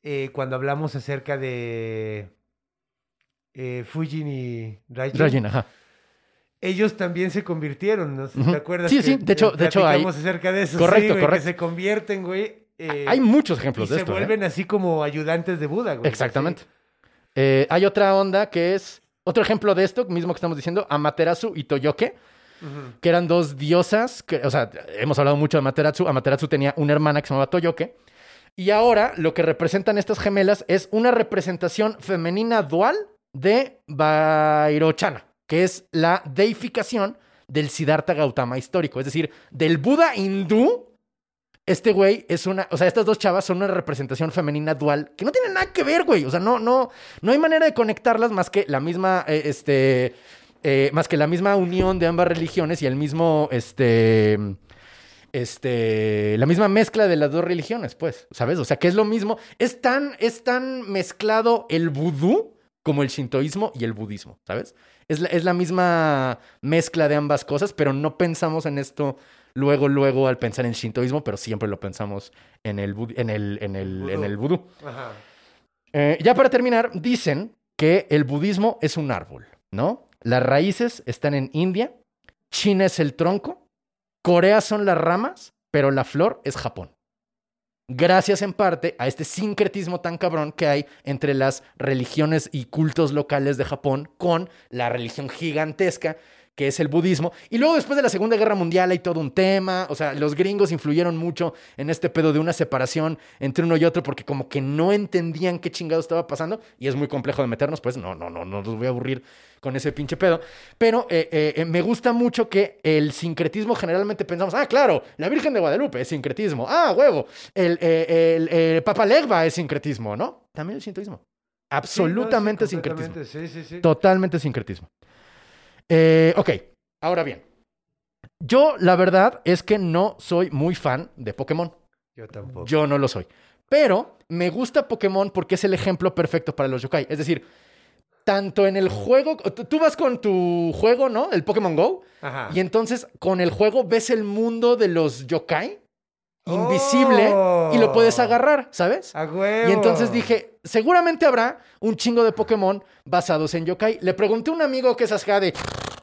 eh, cuando hablamos acerca de eh, Fujin y Raijin. Rayen, ajá. Ellos también se convirtieron, ¿no? ¿Te acuerdas? Sí, que, sí, de hecho- de hecho hay- acerca de eso. Correcto, sí, güey, correcto. Que se convierten, güey. eh, Hay muchos y ejemplos de se esto. ¿eh? vuelven así como ayudantes de Buda, güey. Exactamente. Eh, hay otra onda que es otro ejemplo de esto mismo que estamos diciendo, Amaterasu y Toyoke, que eran dos diosas, que, o sea, hemos hablado mucho de Amaterasu. Amaterasu tenía una hermana que se llamaba Toyoke. Y ahora lo que representan estas gemelas es una representación femenina dual de Vairochana, que es la deificación del Siddhartha Gautama histórico, es decir, del Buda hindú. Este güey es una, o sea, estas dos chavas son una representación femenina dual que no tiene nada que ver, güey. O sea, no, no, no hay manera de conectarlas más que la misma, eh, este, eh, más que la misma unión de ambas religiones y el mismo, este, este, la misma mezcla de las dos religiones, pues, ¿sabes? O sea, que es lo mismo. Es tan, es tan mezclado el vudú como el shintoísmo y el budismo, ¿sabes? Es la, es la misma mezcla de ambas cosas, pero no pensamos en esto luego, luego al pensar en shintoísmo, pero siempre lo pensamos en el, en el, en el, en el vudú. Ajá. Eh, ya para terminar, dicen que el budismo es un árbol, ¿no? Las raíces están en India, China es el tronco, Corea son las ramas, pero la flor es Japón. Gracias en parte a este sincretismo tan cabrón que hay entre las religiones y cultos locales de Japón con la religión gigantesca que es el budismo. Y luego después de la Segunda Guerra Mundial hay todo un tema, o sea, los gringos influyeron mucho en este pedo de una separación entre uno y otro porque como que no entendían qué chingado estaba pasando y es muy complejo de meternos, pues no, no, no, no los voy a aburrir con ese pinche pedo. Pero eh, eh, eh, me gusta mucho que el sincretismo generalmente pensamos, ah, claro, la Virgen de Guadalupe es sincretismo, ah, huevo, el, eh, el, eh, Papa Legba es sincretismo, ¿no? También el sintoísmo. Absolutamente Sí, no, sí, sincretismo. completamente, Sí, sí, sí. Totalmente sincretismo. Eh, ok, ahora bien. Yo, la verdad, es que no soy muy fan de Pokémon. Yo tampoco. Yo no lo soy. Pero me gusta Pokémon porque es el ejemplo perfecto para los yokai. Es decir, tanto en el juego. tú- Tú vas con tu juego, ¿no? El Pokémon Go. Ajá. Y entonces con el juego ves el mundo de los yokai invisible y lo puedes Oh. agarrar, ¿sabes? A huevo. Y entonces dije, seguramente habrá un chingo de Pokémon basados en yokai. Le pregunté a un amigo que es así de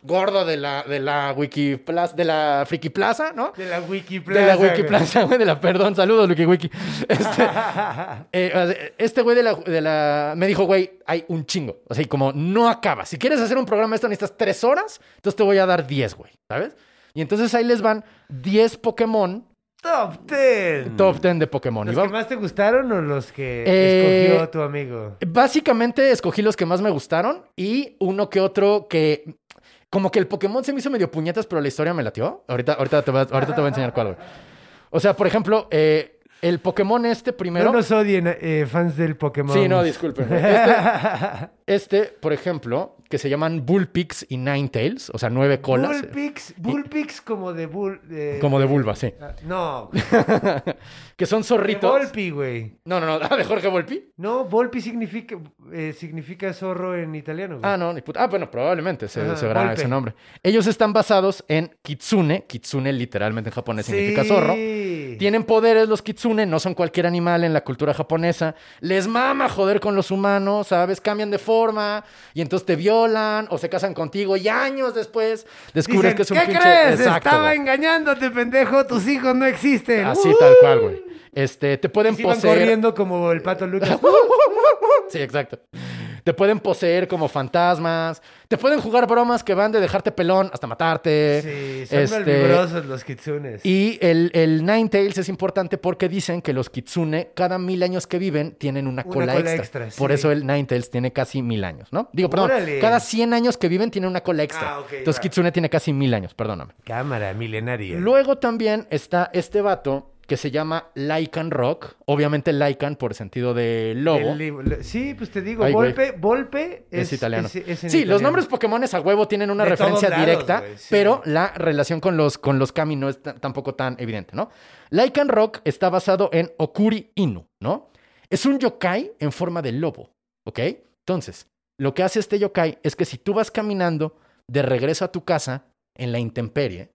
gordo de la, de la Wiki Plaza, de la Friki Plaza, ¿no? De la Wikiplaza. De la Wiki. Plaza, güey, de la, perdón, saludos, Wiki Wiki. Este, (laughs) eh, este güey de la, de la, me dijo, güey, hay un chingo. O sea, y como no acaba. Si quieres hacer un programa esto necesitas tres horas, entonces te voy a dar 10, güey, ¿sabes? Y entonces ahí les van 10 Pokémon, Top 10. top 10 de Pokémon. ¿Los que más te gustaron o los que Eh, escogió tu amigo? Básicamente escogí los que más me gustaron y uno que otro que. Como que el Pokémon se me hizo medio puñetas, pero la historia me latió. Ahorita, ahorita, te, voy a, ahorita te voy a enseñar cuál, güey. O sea, por ejemplo, eh, el Pokémon este primero. No nos odien, eh, fans del Pokémon. Sí, no, disculpen. Este, (laughs) este, por ejemplo, que se llaman Bullpix y Ninetales, o sea, nueve colas. Bullpix, Bullpix como de bull... de- Como de vulva, sí. Ah, No, (laughs) que son de zorritos. Volpi, güey. No, no, no. (laughs) ¿De Jorge Volpi? No, Volpi significa, eh, significa zorro en italiano, güey. Ah, no, ni puta. Ah, bueno, probablemente se, se verá Volpe. ese nombre. Ellos están basados en Kitsune. Kitsune literalmente en japonés significa Sí. Tienen poderes los kitsune, no son cualquier animal en la cultura japonesa. Les mama joder con los humanos, ¿sabes? Cambian de forma y entonces te violan o se casan contigo y años después descubres Dicen, que es un ¿Qué pinche... crees? Exacto, Estaba güey. engañándote, pendejo. Tus hijos no existen. Así Uh. tal cual, güey. Este, te pueden poseer... corriendo como el pato Lucas. (laughs) Sí, exacto. Te pueden poseer como fantasmas. Te pueden jugar bromas que van de dejarte pelón hasta matarte. Sí, son Este, los kitsunes. Y el, el Ninetales es importante porque dicen que los kitsune, cada mil años que viven, tienen una, Una cola, cola extra. extra, Por sí. eso el Ninetales tiene casi mil años, ¿no? Digo, perdón, Órale. cada 100 años que viven tienen una cola extra. Ah, Entonces va. kitsune tiene casi mil años, perdóname. Cámara milenaria. Luego también está este vato que se llama Lycan Rock. Obviamente Lycan por sentido de lobo. El sí, pues te digo, Ay. Volpe, Volpe Es, es, italiano. es- es en sí, los nombres Pokémones a huevo tienen una De referencia lados, directa, sí. pero la relación con los, con los kami no es tampoco tan evidente, ¿no? Lycan Rock está basado en Okuri Inu, ¿no? Es un yokai en forma de lobo, ¿ok? Entonces, lo que hace este yokai es que si tú vas caminando de regreso a tu casa en la intemperie,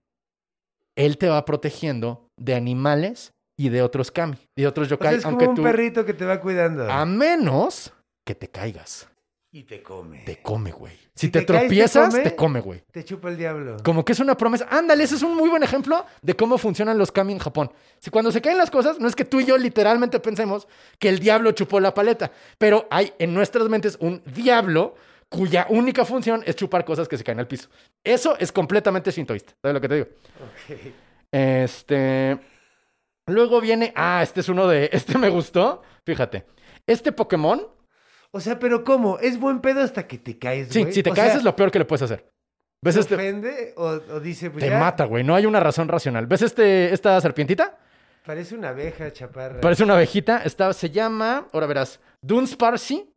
él te va protegiendo de animales y de otros kami, y de otros O sea, yokai, es como aunque un tú... perrito que te va cuidando. A menos que te caigas. Y te come. te come, güey. Si, Si te, te caes, te tropiezas, come. te come, güey. Te chupa el diablo. Como que es una promesa. Ándale, ese es un muy buen ejemplo de cómo funcionan los kami en Japón. Si cuando se caen las cosas, no es que tú y yo literalmente pensemos que el diablo chupó la paleta, pero hay en nuestras mentes un diablo cuya única función es chupar cosas que se caen al piso. Eso es completamente shintoísta. ¿Sabes lo que te digo? Ok. Este. Luego viene. Ah, este es uno de. (laughs) Este me gustó. Fíjate. Este Pokémon. O sea, pero ¿cómo? Es buen pedo hasta que te caes, Sí, si te O caes sea, es lo peor que le puedes hacer. ¿Ves ¿te este? ofende o, o dice, pues Te ya, mata, güey. No hay una razón racional. ¿Ves este, esta serpientita? Parece una abeja chaparra. Parece una abejita. Está, se llama, ahora verás, Dunsparcy.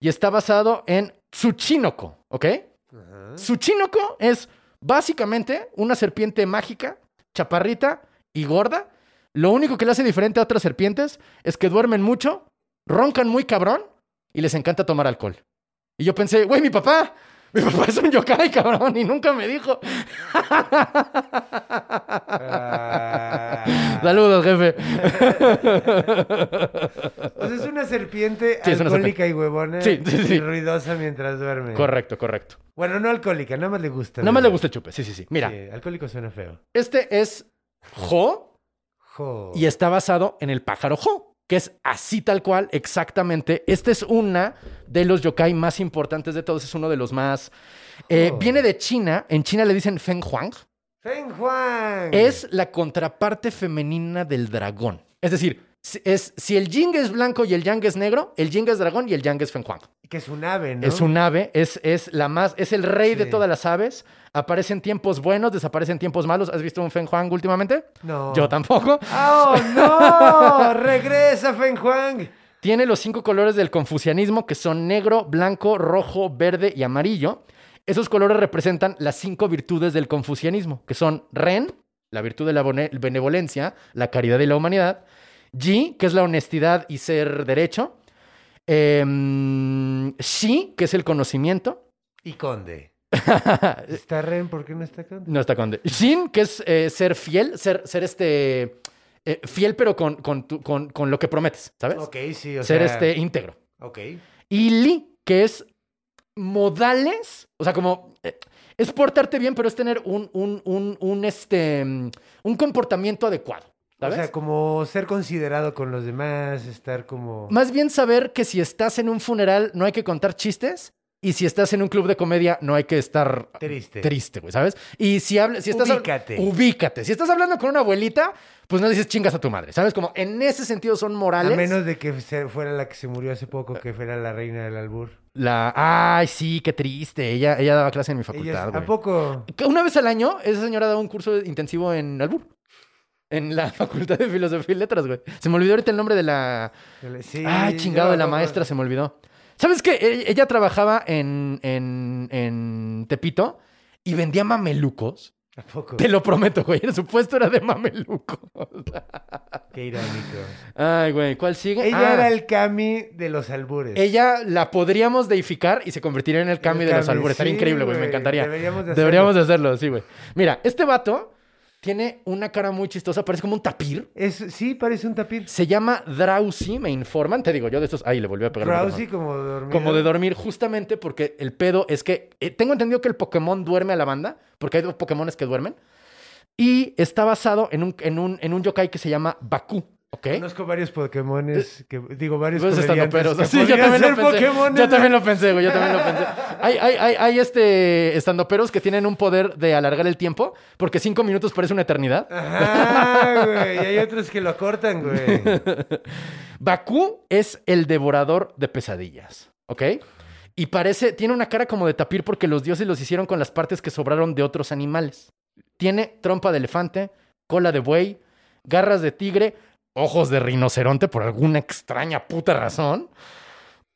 Y está basado en Tsuchinoko, ¿ok? Ajá. Tsuchinoko es básicamente una serpiente mágica, chaparrita y gorda. Lo único que le hace diferente a otras serpientes es que duermen mucho, roncan muy cabrón y les encanta tomar alcohol. Y yo pensé, güey, mi papá, mi (laughs) papá es un yokai, cabrón, y nunca me dijo. Ah. Saludos, jefe. O sea, es una serpiente Sí, es una alcohólica y huevona Sí, sí, sí. y ruidosa mientras duerme. correcto, correcto. Bueno, no alcohólica, nada más le gusta. Nada más le gusta el chupe, sí, sí, sí. Mira, Sí, alcohólico suena feo. este es Jo Jo. y está basado en el pájaro Jo, que es así tal cual, exactamente. Este es una de los yokai más importantes de todos, es uno de los más... eh, Oh. Viene de China, en China le dicen Feng Huang, Feng Juan. es la contraparte femenina del dragón. Es decir, si- es, si el yin es blanco y el yang es negro, el yin es dragón y el yang es Feng Huang. Que es un ave, ¿no? Es un ave, es, es la más, es el rey de todas las aves. Aparece en tiempos buenos, desaparece en tiempos malos. ¿Has visto un Feng Huang últimamente? No. Yo tampoco. ¡Oh, no! (laughs) ¡Regresa, Feng Juan! Tiene los cinco colores del confucianismo que son negro, blanco, rojo, verde y amarillo. Esos colores representan las cinco virtudes del confucianismo, que son Ren, la virtud de la benevolencia, la caridad y la humanidad. Ji, que es la honestidad y ser derecho. Shi, que es el conocimiento. Y Conde. (laughs) ¿Está Ren? ¿Por qué no está Conde? No está conde. Shin, que es eh, ser fiel, ser, ser este. eh, fiel, pero con, con, tu- con- con lo que prometes, ¿sabes? Ok, sí, o ser sea... este íntegro. Ok. Y Li, que es modales, o sea, como. eh, es portarte bien, pero es tener un, un, un, un, este, mm, un comportamiento adecuado, ¿sabes? O sea, como ser considerado con los demás, estar como... Más bien saber que si estás en un funeral no hay que contar chistes y si estás en un club de comedia no hay que estar Triste. triste, güey, ¿sabes? Y si hablas, si estás Ubícate. ubícate. Si estás hablando con una abuelita, pues no dices chingas a tu madre, ¿sabes? Como en ese sentido son morales. A menos de que fuera la que se murió hace poco, que fuera la reina del albur. La ay, sí, qué triste. Ella ella daba clase en mi facultad, güey. ¿A poco? Una vez al año esa señora daba un curso intensivo en Albur. En la (laughs) Facultad de Filosofía y Letras, güey. Se me olvidó ahorita el nombre de la Sí, Ay, chingado, de la maestra se me olvidó. ¿Sabes qué? E- Ella trabajaba en, en, en Tepito y vendía mamelucos. ¿A poco? Te lo prometo, güey. Su puesto era de mamelucos. Qué irónico. Ay, güey. ¿Cuál sigue? Ella Ah, era el Cami de los albures. Ella la podríamos deificar y se convertiría en el Cami de los albures. Estaría sí, increíble, güey. Me encantaría. Deberíamos de Deberíamos de hacerlo, sí, güey. Mira, este vato tiene una cara muy chistosa. Parece como un tapir. Es, sí, parece un tapir. Se llama Drowsy, me informan. Te digo, yo de estos... Ay, le volví a pegar. Drowsy como dormido. Como de dormir, justamente porque el pedo es que eh, tengo entendido que el Pokémon duerme a la banda, porque hay dos Pokémones que duermen. Y está basado en un, en un, en un yokai que se llama Baku, Conozco varios Pokémones, que, digo, varios Pues estando comediantes peros. que Sí, yo también, lo pensé. Pokémones yo también lo pensé, güey. Yo también lo pensé. Hay, hay, hay, hay este estandoperos que tienen un poder de alargar el tiempo, porque cinco minutos parece una eternidad. Ajá, güey. Y hay otros que lo acortan, güey. (laughs) Bakú es el devorador de pesadillas, ¿ok? Y parece, tiene una cara como de tapir porque los dioses los hicieron con las partes que sobraron de otros animales. Tiene trompa de elefante, cola de buey, garras de tigre, ojos de rinoceronte por alguna extraña puta razón.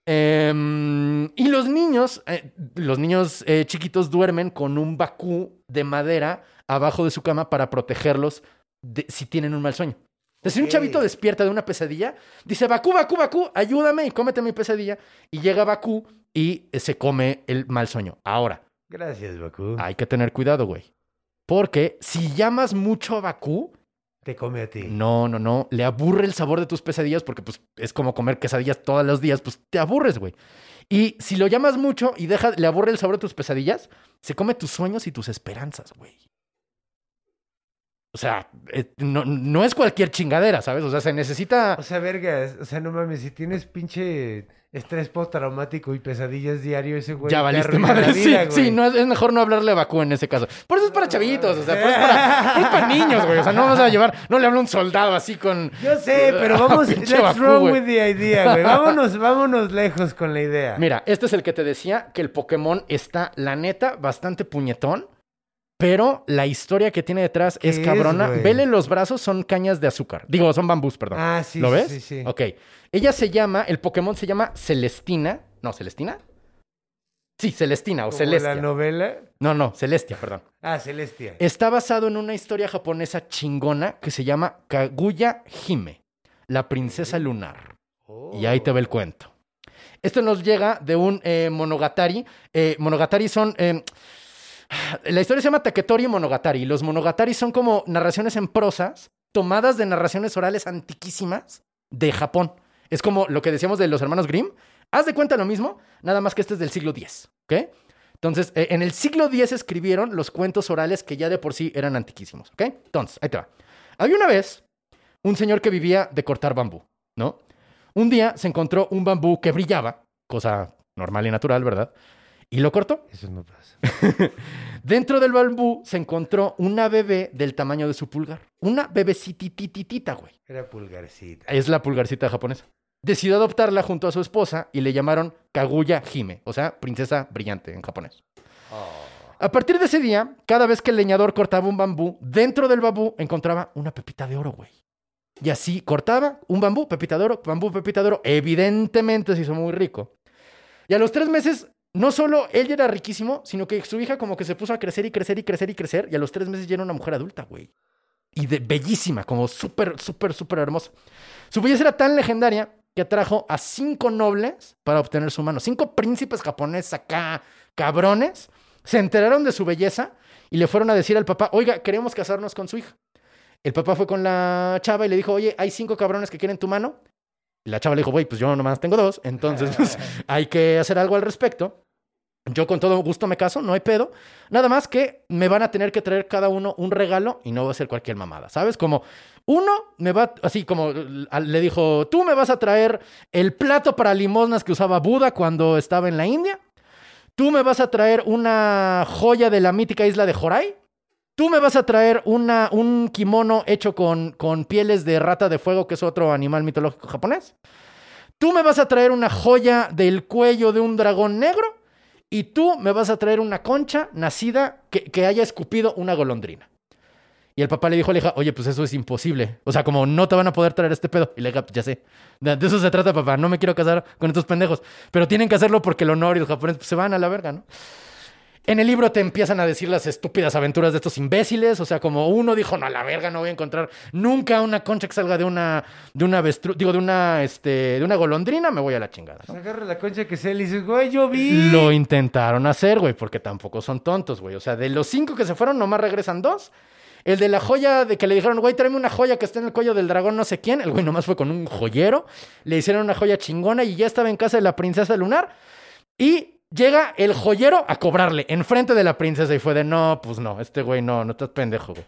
Em, y los niños, eh, los niños eh, chiquitos duermen con un Bakú de madera abajo de su cama para protegerlos de- si tienen un mal sueño. Entonces, si un chavito despierta de una pesadilla, dice, Bakú, Bakú, Bakú, ayúdame y cómete mi pesadilla. Y llega Bakú y eh, se come el mal sueño. Ahora, Gracias, Bakú. hay que tener cuidado, güey. Porque si llamas mucho a Bakú, Te come a ti. No, no, no. Le aburre el sabor de tus pesadillas porque pues es como comer quesadillas todos los días, pues te aburres, güey. Y si lo llamas mucho y deja, le aburre el sabor de tus pesadillas, se come tus sueños y tus esperanzas, güey. O sea, eh, no, no es cualquier chingadera, ¿sabes? O sea, se necesita... O sea, vergas, o sea, no mames, si tienes pinche estrés postraumático y pesadillas diario, ese güey. ya te valiste madre. Sí, vida, güey. sí, no, es, mejor no hablarle a Bakú en ese caso. Por eso es para chavitos, o sea, por eso es para, es niños, güey. O sea, no vas a llevar, no le habla a un soldado así con... Yo sé, pero (laughs) vamos, let's Bakú, run güey. with the idea, güey. Vámonos, vámonos lejos con la idea. Mira, este es el que te decía que el Pokémon está, la neta, bastante puñetón. Pero la historia que tiene detrás ¿Qué es es, cabrona. güey? Vele los brazos, son cañas de azúcar. Digo, son bambús, perdón. Ah, sí, ¿Lo ves? sí, sí. Ok. Ella se llama, el Pokémon se llama Celestina. No, ¿Celestina? Sí, Celestina o Como Celestia. la novela. No, no, Celestia, perdón. Ah, Celestia. Está basado en una historia japonesa chingona que se llama Kaguya Hime, la princesa lunar. Y ahí te va el cuento. Esto nos llega de un eh, Monogatari. Eh, monogatari son. eh, la historia se llama Taketori Monogatari. Los Monogatari son como narraciones en prosas tomadas de narraciones orales antiquísimas de Japón. Es como lo que decíamos de los hermanos Grimm. Haz de cuenta lo mismo, nada más que este es del siglo X. ¿Ok? Entonces, eh, en el siglo X escribieron los cuentos orales que ya de por sí eran antiquísimos. ¿Ok? Entonces, ahí te va. Había una vez un señor que vivía de cortar bambú, ¿no? Un día se encontró un bambú que brillaba, cosa normal y natural, ¿verdad? Y lo cortó. Eso no pasa. (laughs) Dentro del bambú se encontró una bebé del tamaño de su pulgar. Una bebecitititita, güey. Era pulgarcita. Es la pulgarcita japonesa. Decidió adoptarla junto a su esposa y le llamaron Kaguya Hime, o sea, princesa brillante en japonés. A partir de ese día, cada vez que el leñador cortaba un bambú, dentro del bambú encontraba una pepita de oro, güey. Y así cortaba un bambú, pepita de oro, bambú, pepita de oro. Evidentemente se hizo muy rico. Y a los tres meses, no solo él ya era riquísimo, sino que su hija como que se puso a crecer y crecer y crecer y crecer. Y a los tres meses ya era una mujer adulta, güey. Y de bellísima, como súper, súper, súper hermosa. Su belleza era tan legendaria que atrajo a cinco nobles para obtener su mano. Cinco príncipes japoneses acá, cabrones, se enteraron de su belleza y le fueron a decir al papá, oiga, queremos casarnos con su hija. El papá fue con la chava y le dijo, oye, hay cinco cabrones que quieren tu mano. Y la chava le dijo, güey, pues yo nomás tengo dos, entonces pues, hay que hacer algo al respecto. Yo con todo gusto me caso, no hay pedo. Nada más que me van a tener que traer cada uno un regalo y no va a ser cualquier mamada, ¿sabes? Como uno me va, así como le dijo, tú me vas a traer el plato para limosnas que usaba Buda cuando estaba en la India. Tú me vas a traer una joya de la mítica isla de Jorai. Tú me vas a traer una, un kimono hecho con, con pieles de rata de fuego, que es otro animal mitológico japonés. Tú me vas a traer una joya del cuello de un dragón negro. Y tú me vas a traer una concha nacida que, que haya escupido una golondrina. Y el papá le dijo a la hija, oye, pues eso es imposible. O sea, como no te van a poder traer este pedo. Y la hija, ya sé. De, eso se trata, papá. No me quiero casar con estos pendejos. Pero tienen que hacerlo porque el honor y los japoneses pues, se van a la verga, ¿no? En el libro te empiezan a decir las estúpidas aventuras de estos imbéciles. O sea, como uno dijo, no, a la verga, no voy a encontrar nunca una concha que salga de una, de una avestruz, digo, de una, este, de una golondrina, me voy a la chingada. agarra la concha que se le dice, güey, yo vi. Lo intentaron hacer, güey, porque tampoco son tontos, güey. O sea, de los cinco que se fueron, nomás regresan dos. El de la joya, de que le dijeron, güey, tráeme una joya que está en el cuello del dragón, no sé quién. El güey nomás fue con un joyero. Le hicieron una joya chingona y ya estaba en casa de la princesa lunar. Y llega el joyero a cobrarle enfrente de la princesa y fue de, no, pues no, este güey no, no estás pendejo, güey.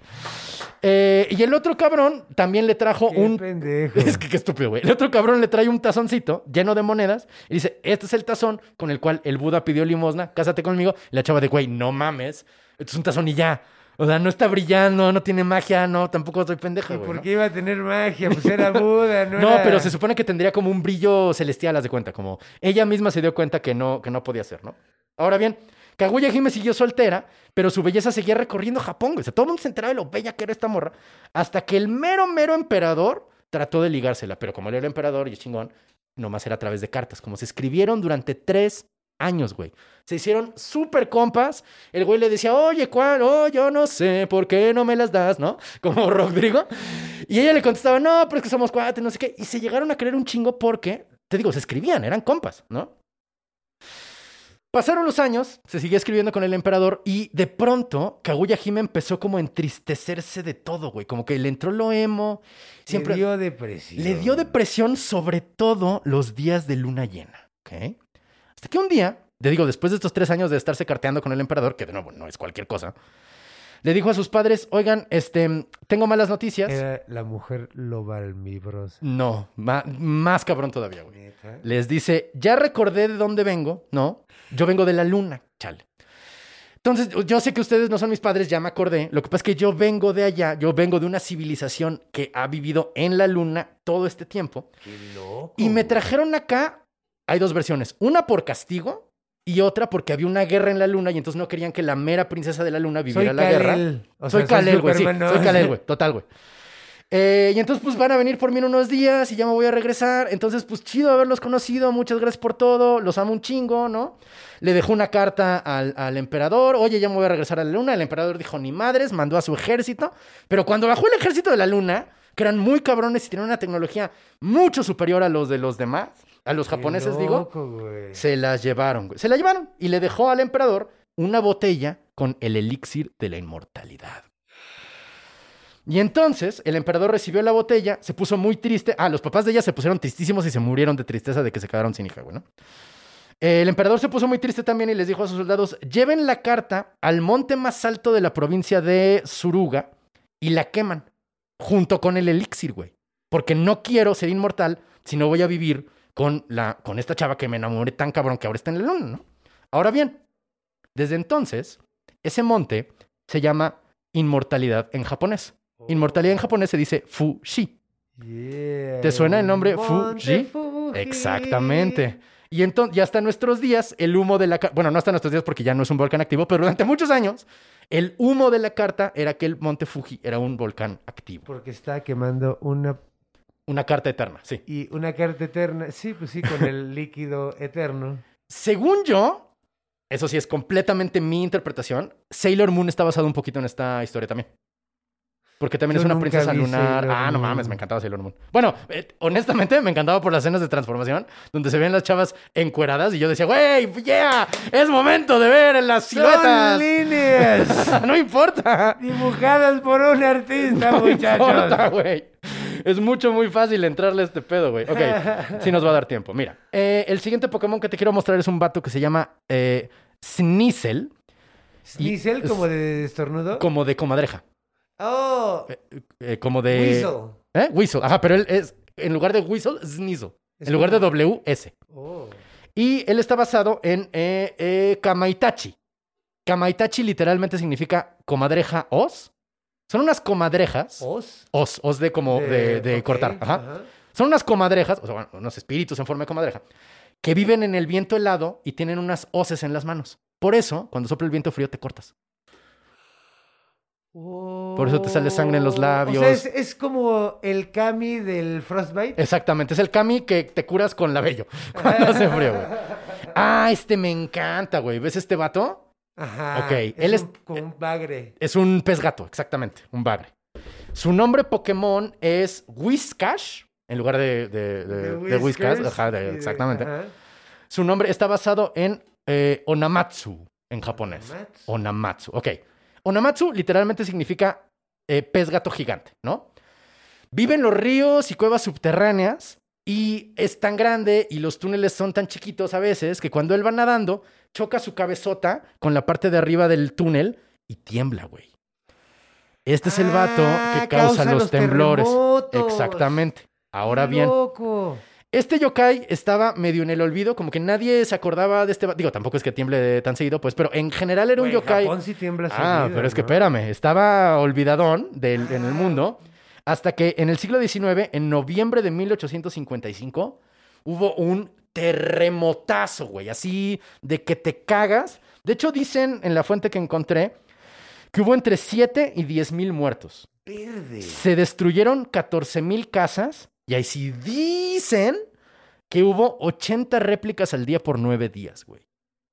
Eh, y el otro cabrón también le trajo Qué un... pendejo. (laughs) Es que qué estúpido, güey. El otro cabrón le trae un tazoncito lleno de monedas y dice, este es el tazón con el cual el Buda pidió limosna, cásate conmigo. Y la chava de, güey, no mames, esto es un tazón y ya. O sea, no está brillando, no tiene magia, no, tampoco soy pendeja, ¿Y güey. por ¿no? qué iba a tener magia? Pues era Buda, ¿no? (laughs) No, era- pero se supone que tendría como un brillo celestial, haz de cuenta, como ella misma se dio cuenta que no, que no podía ser, ¿no? Ahora bien, Kaguya Hime siguió soltera, pero su belleza seguía recorriendo Japón, güey. O sea, todo el mundo se enteraba de lo bella que era esta morra, hasta que el mero, mero emperador trató de ligársela, pero como él era emperador y chingón, nomás era a través de cartas, como se escribieron durante tres años, güey. Se hicieron súper compas. El güey le decía, oye, ¿cuál? Oh, yo no sé, ¿por qué no me las das, no? (laughs) Como Rodrigo. Y ella le contestaba, no, pero es que somos cuates, no sé qué. Y se llegaron a creer un chingo porque, te digo, se escribían, eran compas, ¿no? Pasaron los años, se siguió escribiendo con el emperador y de pronto Kaguya Hime empezó como a entristecerse de todo, güey. Como que le entró lo emo. Siempre Le dio depresión. le dio depresión sobre todo los días de luna llena, ¿ok? Hasta que un día, te digo, después de estos tres años de estarse carteando con el emperador, que de nuevo no es cualquier cosa, le dijo a sus padres, oigan, este, tengo malas noticias. Era la mujer lobalmibrosa. No, ma- más cabrón todavía, güey. Les dice, ya recordé de dónde vengo, ¿no? Yo vengo de la luna, chale. Entonces, yo sé que ustedes no son mis padres, ya me acordé. Lo que pasa es que yo vengo de allá, yo vengo de una civilización que ha vivido en la luna todo este tiempo. Qué loco. Y me trajeron acá, hay dos versiones, una por castigo y otra porque había una guerra en la luna y entonces no querían que la mera princesa de la luna Soy viviera la guerra. Soy Kalel, güey, sí, soy Kalel, güey, (laughs) total, güey. Eh, y entonces, pues van a venir por mí en unos días y ya me voy a regresar. Entonces, pues chido haberlos conocido. Muchas gracias por todo. Los amo un chingo, ¿no? Le dejó una carta al, al emperador. Oye, ya me voy a regresar a la luna. El emperador dijo, ni madres, mandó a su ejército. Pero cuando bajó el ejército de la luna, que eran muy cabrones y tenían una tecnología mucho superior a los de los demás, a los Qué japoneses, digo, se las llevaron, güey. Se la llevaron y le dejó al emperador una botella con el elixir de la inmortalidad. Y entonces el emperador recibió la botella, se puso muy triste. Ah, los papás de ella se pusieron tristísimos y se murieron de tristeza de que se quedaron sin hija, güey, ¿no? El emperador se puso muy triste también y les dijo a sus soldados, lleven la carta al monte más alto de la provincia de Suruga y la queman junto con el elixir, güey. Porque no quiero ser inmortal si no voy a vivir con, la, con esta chava que me enamoré tan cabrón que ahora está en la luna, ¿no? Ahora bien, desde entonces, ese monte se llama inmortalidad en japonés. Inmortalidad en japonés se dice Fushi. Yeah. ¿Te suena el nombre Fuji? Fuji. Exactamente. Y entonces, ya hasta nuestros días, el humo de la carta, bueno, no hasta nuestros días porque ya no es un volcán activo, pero durante muchos años, el humo de la carta era que el monte Fuji era un volcán activo. Porque está quemando una Una carta eterna, sí. y una carta eterna. Sí, pues sí, con el (laughs) líquido eterno. Según yo, eso sí es completamente mi interpretación, Sailor Moon está basado un poquito en esta historia también. Porque también Yo es una princesa lunar. Sailor Ah, no mames, me encantaba Sailor Moon. Bueno, eh, honestamente me encantaba por las escenas de transformación, donde se ven las chavas encueradas y yo decía, güey, yeah, es momento de ver en las Son siluetas. líneas (laughs) no importa. dibujadas por un artista, (laughs) No muchachos. importa, güey. Es mucho, muy fácil entrarle a este pedo, güey. Ok, (laughs) sí nos va a dar tiempo. Mira, eh, el siguiente Pokémon que te quiero mostrar es un vato que se llama eh, Sneasel, Sneasel como de estornudo. como de comadreja. Oh, eh, como de... Weasel. ¿Eh? Whistle. Ajá, pero él es, en lugar de Whistle, Sneasel. En lugar de como- W, S. Oh. Y él está basado en eh, eh, Kamaitachi. Kamaitachi literalmente significa comadreja os. Son unas comadrejas. ¿Os? Os, os de como de, cortar. Ajá. Son unas comadrejas, o sea, bueno, unos espíritus en forma de comadreja, que viven en el viento helado y tienen unas hoces en las manos. Por eso, cuando sopla el viento frío, te cortas. Por eso te sale sangre en los labios. O sea, es, es como el Kami del Frostbite. Exactamente, es el kami que te curas con labello (laughs) cuando hace frío, güey. (laughs) Ah, este me encanta, güey. ¿Ves este vato? Ajá. Ok, él es- un- como un bagre. Es un pez gato, exactamente, un bagre. Su nombre Pokémon es Whiscash, en lugar de, de, de, de Whiskas, Whiskers ajá, de- y de- exactamente. ajá. Su nombre está basado en eh, Onamatsu, en japonés. Onamatsu. Onamatsu, ok. Onamatsu literalmente significa eh, pez gato gigante, ¿no? Vive en los ríos y cuevas subterráneas y es tan grande y los túneles son tan chiquitos a veces que cuando él va nadando choca su cabezota con la parte de arriba del túnel y tiembla, güey. Este es el vato Ah, que causa, los, temblores. terremotos. Exactamente. Ahora ¡Qué bien, loco! este yokai estaba medio en el olvido, como que nadie se acordaba de este... Digo, tampoco es que tiemble tan seguido, pues, pero en general era un Güey, yokai... Japón sí tiembla Ah, seguido, pero es que espérame, estaba olvidadón del, en el mundo, hasta que en el siglo XIX, en noviembre de 1855, hubo un terremotazo, güey, así de que te cagas. De hecho, dicen en la fuente que encontré que hubo entre 7 y 10 mil muertos. Verde. Se destruyeron 14 mil casas y ahí sí dicen que hubo 80 réplicas al día por 9 días, güey.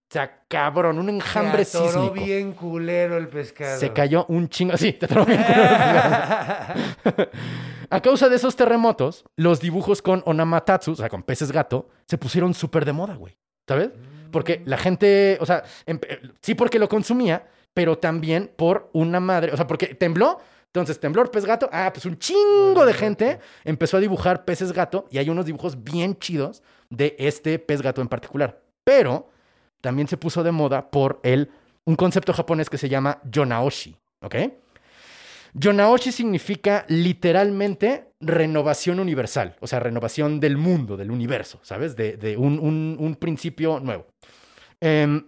O sea, cabrón, un enjambre Se atoró sísmico. bien culero el pescado. Se cayó un chingo. Sí, te atoró bien culero. (laughs) A causa de esos terremotos, los dibujos con onamatatsu, o sea, con peces gato, se pusieron súper de moda, güey. ¿Sabes? Porque la gente, o sea, empe- sí porque lo consumía, pero también por una madre, o sea, porque tembló. Entonces, temblor, pez gato. Ah, pues un chingo de gente empezó a dibujar peces gato y hay unos dibujos bien chidos de este pez gato en particular. Pero también se puso de moda por el, un concepto japonés que se llama yonaoshi, ¿ok? Yonaoshi significa literalmente renovación universal, o sea, renovación del mundo, del universo, ¿sabes? De, un principio nuevo. Em,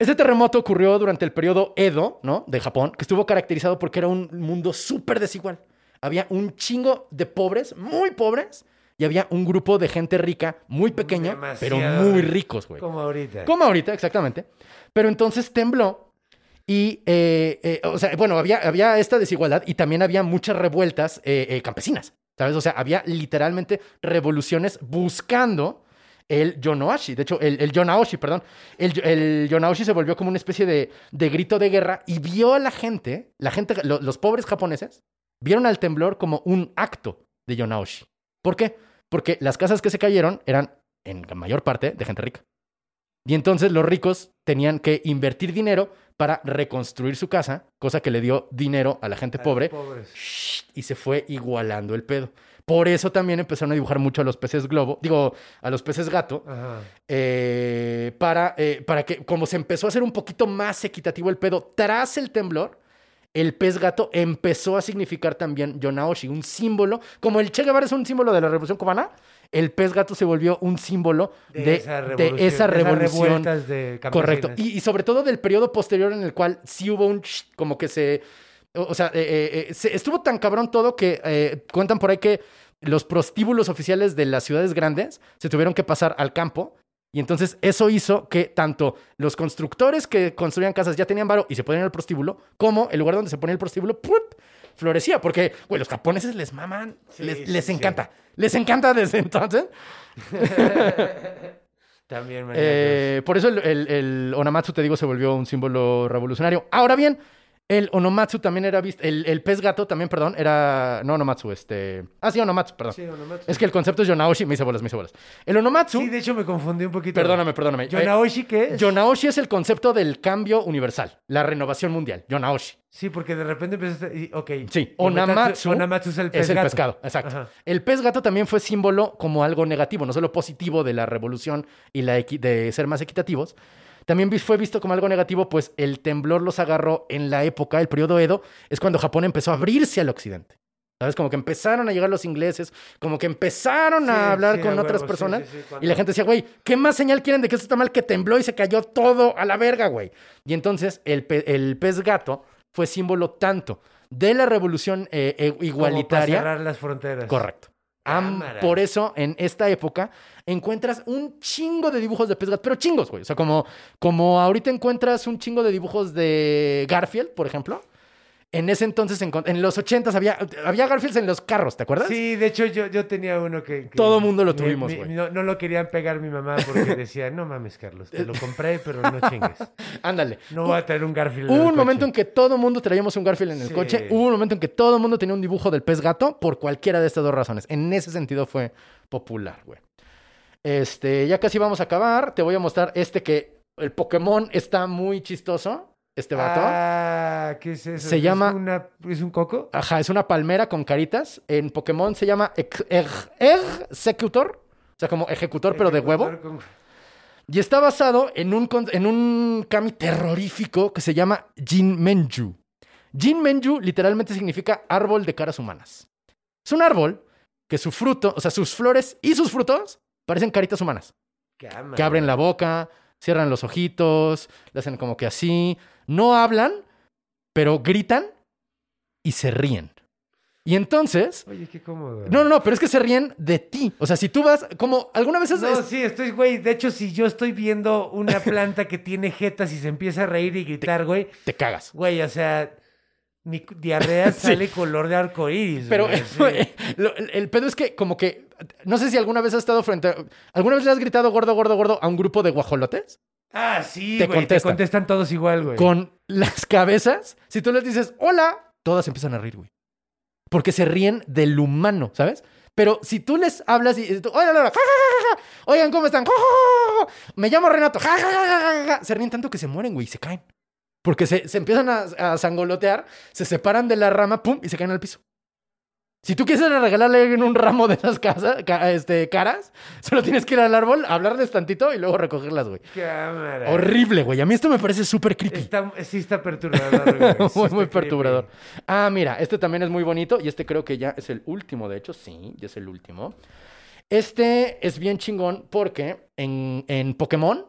este terremoto ocurrió durante el periodo Edo, ¿no? De Japón, que estuvo caracterizado porque era un mundo súper desigual. Había un chingo de pobres, muy pobres, y había un grupo de gente rica, muy pequeña, pero muy rico. ricos, güey. Como ahorita. Como ahorita, exactamente. Pero entonces tembló y, eh, eh, o sea, bueno, había, había esta desigualdad y también había muchas revueltas eh, eh, campesinas, ¿sabes? O sea, había literalmente revoluciones buscando el Yonoashi. De hecho, el, el Yonaoshi, perdón. El, el Yonaoshi se volvió como una especie de, de grito de guerra y vio a la gente, la gente, lo- los pobres japoneses, vieron al temblor como un acto de Yonaoshi. ¿Por qué? Porque las casas que se cayeron eran, en mayor parte, de gente rica. Y entonces los ricos tenían que invertir dinero para reconstruir su casa, cosa que le dio dinero a la gente A pobre. Shh, Y se fue igualando el pedo. Por eso también empezaron a dibujar mucho a los peces globo, digo, a los peces gato, eh, para, eh, para que, como se empezó a hacer un poquito más equitativo el pedo tras el temblor, el pez gato empezó a significar también Yonaoshi, un símbolo, como el Che Guevara es un símbolo de la revolución cubana, el pez gato se volvió un símbolo de, de esa revolución. de de Correcto. Y, y sobre todo del periodo posterior en el cual sí hubo un sh- como que se. O sea, eh, eh, eh, se- estuvo tan cabrón todo que eh, cuentan por ahí que los prostíbulos oficiales de las ciudades grandes se tuvieron que pasar al campo. Y entonces eso hizo que tanto los constructores que construían casas ya tenían varo y se ponían el prostíbulo, como el lugar donde se ponía el prostíbulo florecía. Porque, güey, los japoneses les maman, Sí, les, sí, les sí. encanta. Les encanta desde entonces. (laughs) También. Eh, por eso el, el- el onomatsu, te digo, se volvió un símbolo revolucionario. Ahora bien, el onomatsu también era visto, el, el pez gato también, perdón, era, no onomatsu, este... Ah, sí, onomatsu, perdón. Sí, onomatsu. Es que el concepto es yonaoshi, me hice bolas, me hice bolas. El onomatsu, Sí, de hecho me confundí un poquito. perdóname, perdóname. Eh, ¿Yonaoshi qué es? yonaoshi es el concepto del cambio universal, la renovación mundial, yonaoshi. Sí, porque de repente empezaste... Ok. Sí, onamatsu, Onamatsu es el pez es el gato. pescado, exacto. Ajá. El pez gato también fue símbolo como algo negativo, no solo positivo de la revolución y la de ser más equitativos. También fue visto como algo negativo, pues el temblor los agarró en la época, el periodo Edo, es cuando Japón empezó a abrirse al occidente. ¿Sabes? Como que empezaron a llegar los ingleses, como que empezaron Sí, a hablar sí, con otras personas. sí, sí, cuando- Y la gente decía, güey, ¿qué más señal quieren de que esto está mal que tembló y se cayó todo a la verga, güey? Y entonces el, pe- el pez gato fue símbolo tanto de la revolución eh, eh, Como para igualitaria. cerrar las fronteras. Correcto. Cámara. por eso, en esta época, encuentras un chingo de dibujos de pez gato, pero chingos, güey. O sea, como, como ahorita encuentras un chingo de dibujos de Garfield, por ejemplo. En ese entonces, en los ochentas, había, había Garfields en los carros, ¿te acuerdas? Sí, de hecho yo, yo tenía uno que... que- Todo mundo lo mi- tuvimos, mi- güey. no, no lo querían pegar mi mamá porque decía, no mames, Carlos, te lo compré, pero no chingues. (laughs) Ándale. No voy a traer un Garfield. Hubo un momento en que todo mundo traíamos un Garfield en el Sí. coche. Hubo un momento en que todo el mundo tenía un dibujo del pez gato por cualquiera de estas dos razones. En ese sentido fue popular, güey. Este, ya casi vamos a acabar. Te voy a mostrar este que el Pokémon está muy chistoso. Este vato. Ah, ¿qué es eso? Se ¿Es llama- una- ¿Es un coco? Ajá, es una palmera con caritas. En Pokémon se llama ex- ej- Executor. O sea, como ejecutor, pero de huevo. Con- Y está basado en un, en un kami terrorífico que se llama Jinmenju. Jinmenju literalmente significa árbol de caras humanas. Es un árbol que su fruto, o sea, sus flores y sus frutos parecen caritas humanas. Cámara. Que abren la boca, cierran los ojitos, le hacen como que así. No hablan, pero gritan y se ríen. Y entonces... Oye, qué cómodo. No, no, no, pero es que se ríen de ti. O sea, si tú vas, como alguna vez... has- No, sí, estoy, güey. De hecho, si yo estoy viendo una (laughs) planta que tiene jetas y se empieza a reír y gritar, güey, te cagas. güey, o sea, mi diarrea (laughs) Sí. sale color de arco iris. Pero güey, (laughs) sí. el, el pedo es que, como que, no sé si alguna vez has estado frente a, ¿Alguna vez le has gritado gordo, gordo, gordo a un grupo de guajolotes? Ah, sí, Te güey. Te contestan. contestan todos igual, güey. Con las cabezas, si tú les dices, hola, todas empiezan a reír, güey. Porque se ríen del humano, ¿sabes? Pero si tú les hablas y tú, ja, ja, oigan, ¿cómo están? Ja, ja, ja, ja, Me llamo Renato. Se ríen tanto que se mueren, güey, y se caen. Porque se, se empiezan a, a sangolotear, se separan de la rama, pum, y se caen al piso. Si tú quieres regalarle un ramo de esas casas, ca- este, caras, solo tienes que ir al árbol, hablarles tantito y luego recogerlas, güey. Cámara. Horrible, güey. A mí esto me parece súper creepy. Está, sí está perturbador, güey. (laughs) Sí muy, está muy creepy. perturbador. Ah, mira, este también es muy bonito y este creo que ya es el último, de hecho, sí, ya es el último. Este es bien chingón porque en, en Pokémon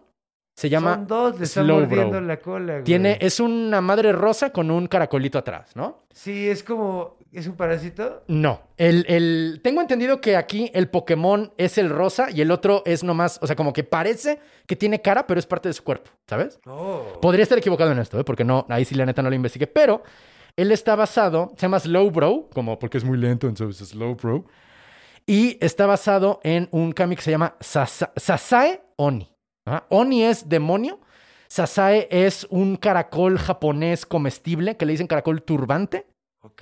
se llama Son dos, le están mordiendo la cola, güey. Tiene, es una madre rosa con un caracolito atrás, ¿no? Sí, es como... ¿Es un parásito? No. El, el, tengo entendido que aquí el Pokémon es el rosa y el otro es nomás, o sea, como que parece que tiene cara, pero es parte de su cuerpo, ¿sabes? No. Podría estar equivocado en esto, ¿eh? porque no, ahí sí la neta no lo investigué, pero él está basado, se llama Slowbro, como porque es muy lento, entonces es Slowbro, y está basado en un cómic que se llama Sasa- Sasae Oni. Oni es demonio, Sasae es un caracol japonés comestible que le dicen caracol turbante.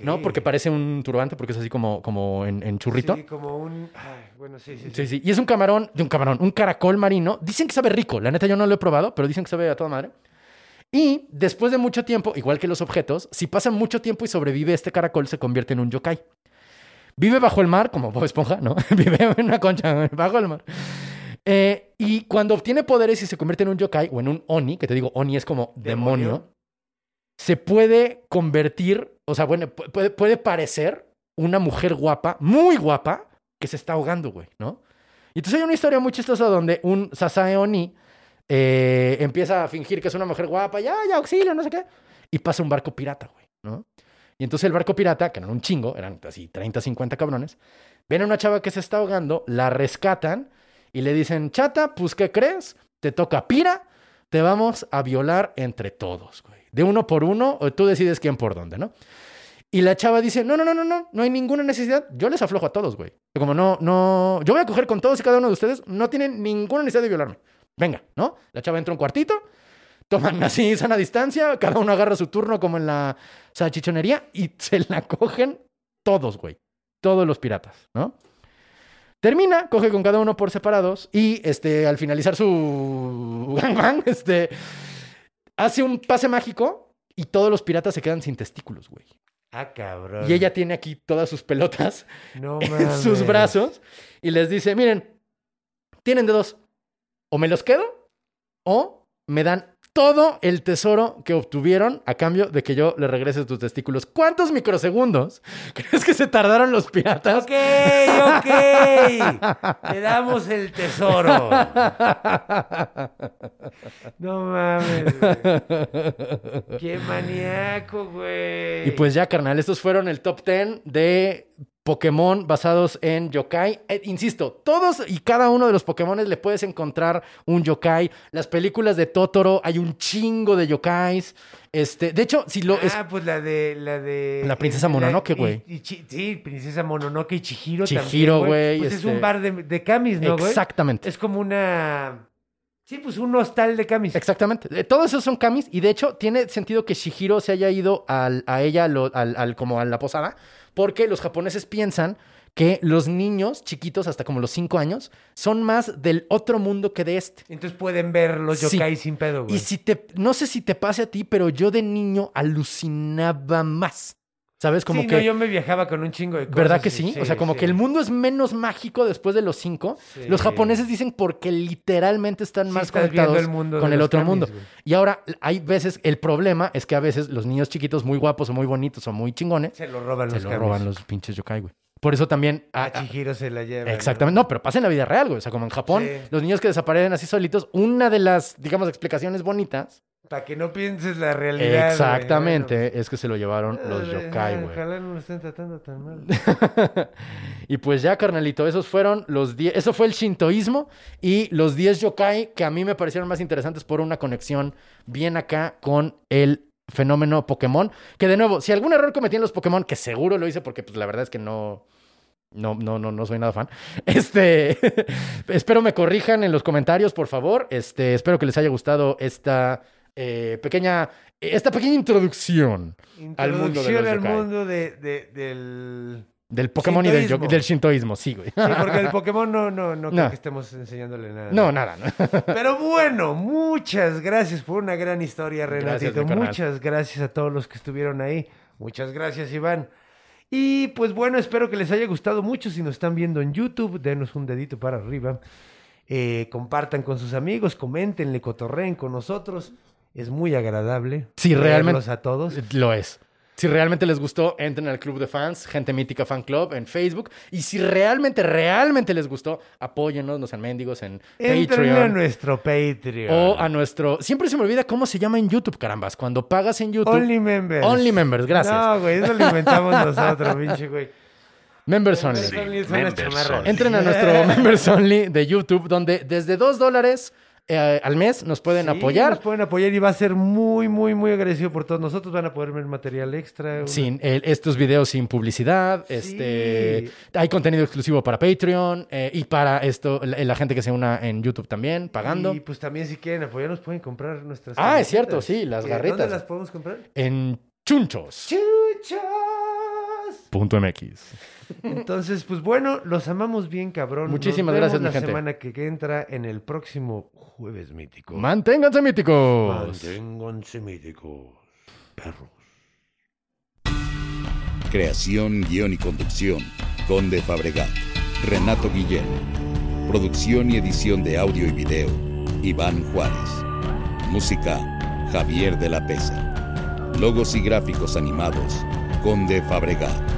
¿no? Porque parece un turbante, porque es así como, como en, en churrito. Sí, como un... Ay, bueno, sí, sí, Sí, sí. Y es un camarón, de un camarón, un caracol marino. Dicen que sabe rico. La neta yo no lo he probado, pero dicen que sabe a toda madre. Y después de mucho tiempo, igual que los objetos, si pasa mucho tiempo y sobrevive este caracol, se convierte en un yokai. Vive bajo el mar, como Bob Esponja, ¿no? (laughs) Vive en una concha bajo el mar. Eh, y cuando obtiene poderes y se convierte en un yokai o en un oni, que te digo, oni es como demonio, Demonio. se puede convertir, o sea, bueno, pu- puede, puede parecer una mujer guapa, muy guapa, que se está ahogando, güey, ¿no? Y entonces hay una historia muy chistosa donde un Sasae Oni eh, empieza a fingir que es una mujer guapa, ya, ya, auxilio, no sé qué, y pasa un barco pirata, güey, ¿no? Y entonces el barco pirata, que eran un chingo, eran así 30, 50 cabrones, ven a una chava que se está ahogando, la rescatan y le dicen, chata, pues, ¿qué crees? Te toca pira, te vamos a violar entre todos, güey. De uno por uno, o tú decides quién por dónde, ¿no? Y la chava dice, no, no, no, no, no, no hay ninguna necesidad. Yo les aflojo a todos, güey. Como no, no, yo voy a coger con todos y cada uno de ustedes. No tienen ninguna necesidad de violarme. Venga, ¿no? La chava entra un cuartito, toman así sana distancia, cada uno agarra su turno como en la salchichonería y se la cogen todos, güey. Todos los piratas, ¿no? Termina, coge con cada uno por separados y este, al finalizar su (laughs) gangbang, este, hace un pase mágico y todos los piratas se quedan sin testículos, güey. Ah, cabrón. Y ella tiene aquí todas sus pelotas (laughs) No (laughs) en mames. sus brazos y les dice, miren, tienen de dos, o me los quedo o me dan todo el tesoro que obtuvieron a cambio de que yo le regrese tus testículos. ¿Cuántos microsegundos (laughs) crees que se tardaron los piratas? Ok, ok. Te damos el tesoro. No mames, güey. Qué maníaco, güey. Y pues ya, carnal, estos fueron el top 10 de Pokémon basados en yokai. Eh, insisto, todos y cada uno de los Pokémon le puedes encontrar un yokai. Las películas de Totoro hay un chingo de yokais. Este, de hecho, si lo Ah, es pues la de la de La princesa la- Mononoke, güey. sí, princesa Mononoke y Chihiro, Chihiro, también, güey, Pues es este- un bar de, de camis, ¿no, güey? exactamente. Es como una Sí, pues un hostal de camis. Exactamente. Eh, Todos esos son kamis y de hecho tiene sentido que Shihiro se haya ido al- a ella lo- al, al- como a la posada porque los japoneses piensan que los niños chiquitos hasta como los 5 años son más del otro mundo que de este. Entonces pueden ver los Sí. yokai sin pedo, güey. Y si te, no sé si te pase a ti, pero yo de niño alucinaba más. ¿Sabes? Como sí, que... no, yo me viajaba con un chingo de cosas. ¿Verdad que sí? O sea, como sí. que el mundo es menos mágico después de los cinco. Los japoneses dicen porque literalmente están más conectados el mundo de con el otro mundo. güey. Y ahora hay veces, el problema es que a veces los niños chiquitos muy guapos o muy bonitos o muy chingones Se lo roban se los lo roban los pinches yokai, güey. Por eso también... A ah, ah, Chihiro se la lleva. Exactamente. No, pero pasa en la vida real, güey. O sea, como en Japón, los niños que desaparecen así solitos, una de las, digamos, explicaciones bonitas Para que no pienses la realidad. güey. Exactamente, Bueno, es que se lo llevaron los yokai, güey. Ojalá no lo estén tratando tan mal. (laughs) y pues ya, carnalito, esos fueron los 10, eso fue el shintoísmo y los 10 yokai que a mí me parecieron más interesantes por una conexión bien acá con el fenómeno Pokémon. Que de nuevo, si algún error cometí en los Pokémon, que seguro lo hice porque pues la verdad es que no... No, no, no, no soy nada fan. (laughs) Este, (laughs) espero me corrijan en los comentarios, por favor. Este, espero que les haya gustado esta eh, pequeña, esta pequeña introducción al mundo de Introducción los al mundo de, de- del Del Pokémon y del, del shintoísmo, sí, güey. Sí, porque el (laughs) Pokémon no, no, no, creo que estemos enseñándole nada. No, nada, no. (laughs) Pero bueno, muchas gracias por una gran historia, Renatito. muchas gracias a todos los que estuvieron ahí. Muchas gracias, Iván. Y pues bueno, espero que les haya gustado mucho. Si nos están viendo en YouTube, denos un dedito para arriba. Eh, compartan con sus amigos, coméntenle, cotorreen con nosotros. Es muy agradable. Sí, realmente. a todos. Lo es. Si realmente les gustó, entren al Club de Fans, Gente Mítica Fan Club en Facebook. Y si realmente, realmente les gustó, apóyennos, no sean mendigos en Entrenle a Patreon. nuestro Patreon. O a nuestro. Siempre se me olvida cómo se llama en YouTube, carambas. Cuando pagas en YouTube. Only Members. Only Members, gracias. No, güey, eso lo inventamos (laughs) nosotros, pinche güey. Members Only. Members Only Members. Entren a nuestro (laughs) Members Only de YouTube, donde desde 2 dólares eh, al mes nos pueden Sí, apoyar. Nos pueden apoyar y va a ser muy, muy, muy agradecido por todos nosotros. Van a poder ver material extra. una- Sin el- estos videos sin publicidad, este hay contenido exclusivo para Patreon eh, y para esto la, la gente que se una en YouTube también pagando Y pues también si quieren apoyarnos pueden comprar nuestras Ah, es cierto, sí, las Eh, garritas. ¿Dónde las podemos comprar? en chunchos.mx. ¡Chuchos! Entonces, pues bueno, los amamos bien, cabrón. Muchísimas Nos vemos gracias, mi la gente. semana que, que entra en el próximo jueves mítico. Manténganse míticos. Manténganse míticos, perros. Creación, guion y conducción, Conde Fabregat, Renato Guillén. Producción y edición de audio y video, Iván Juárez. Música, Javier de la Pesa. Logos y gráficos animados, Conde Fabregat.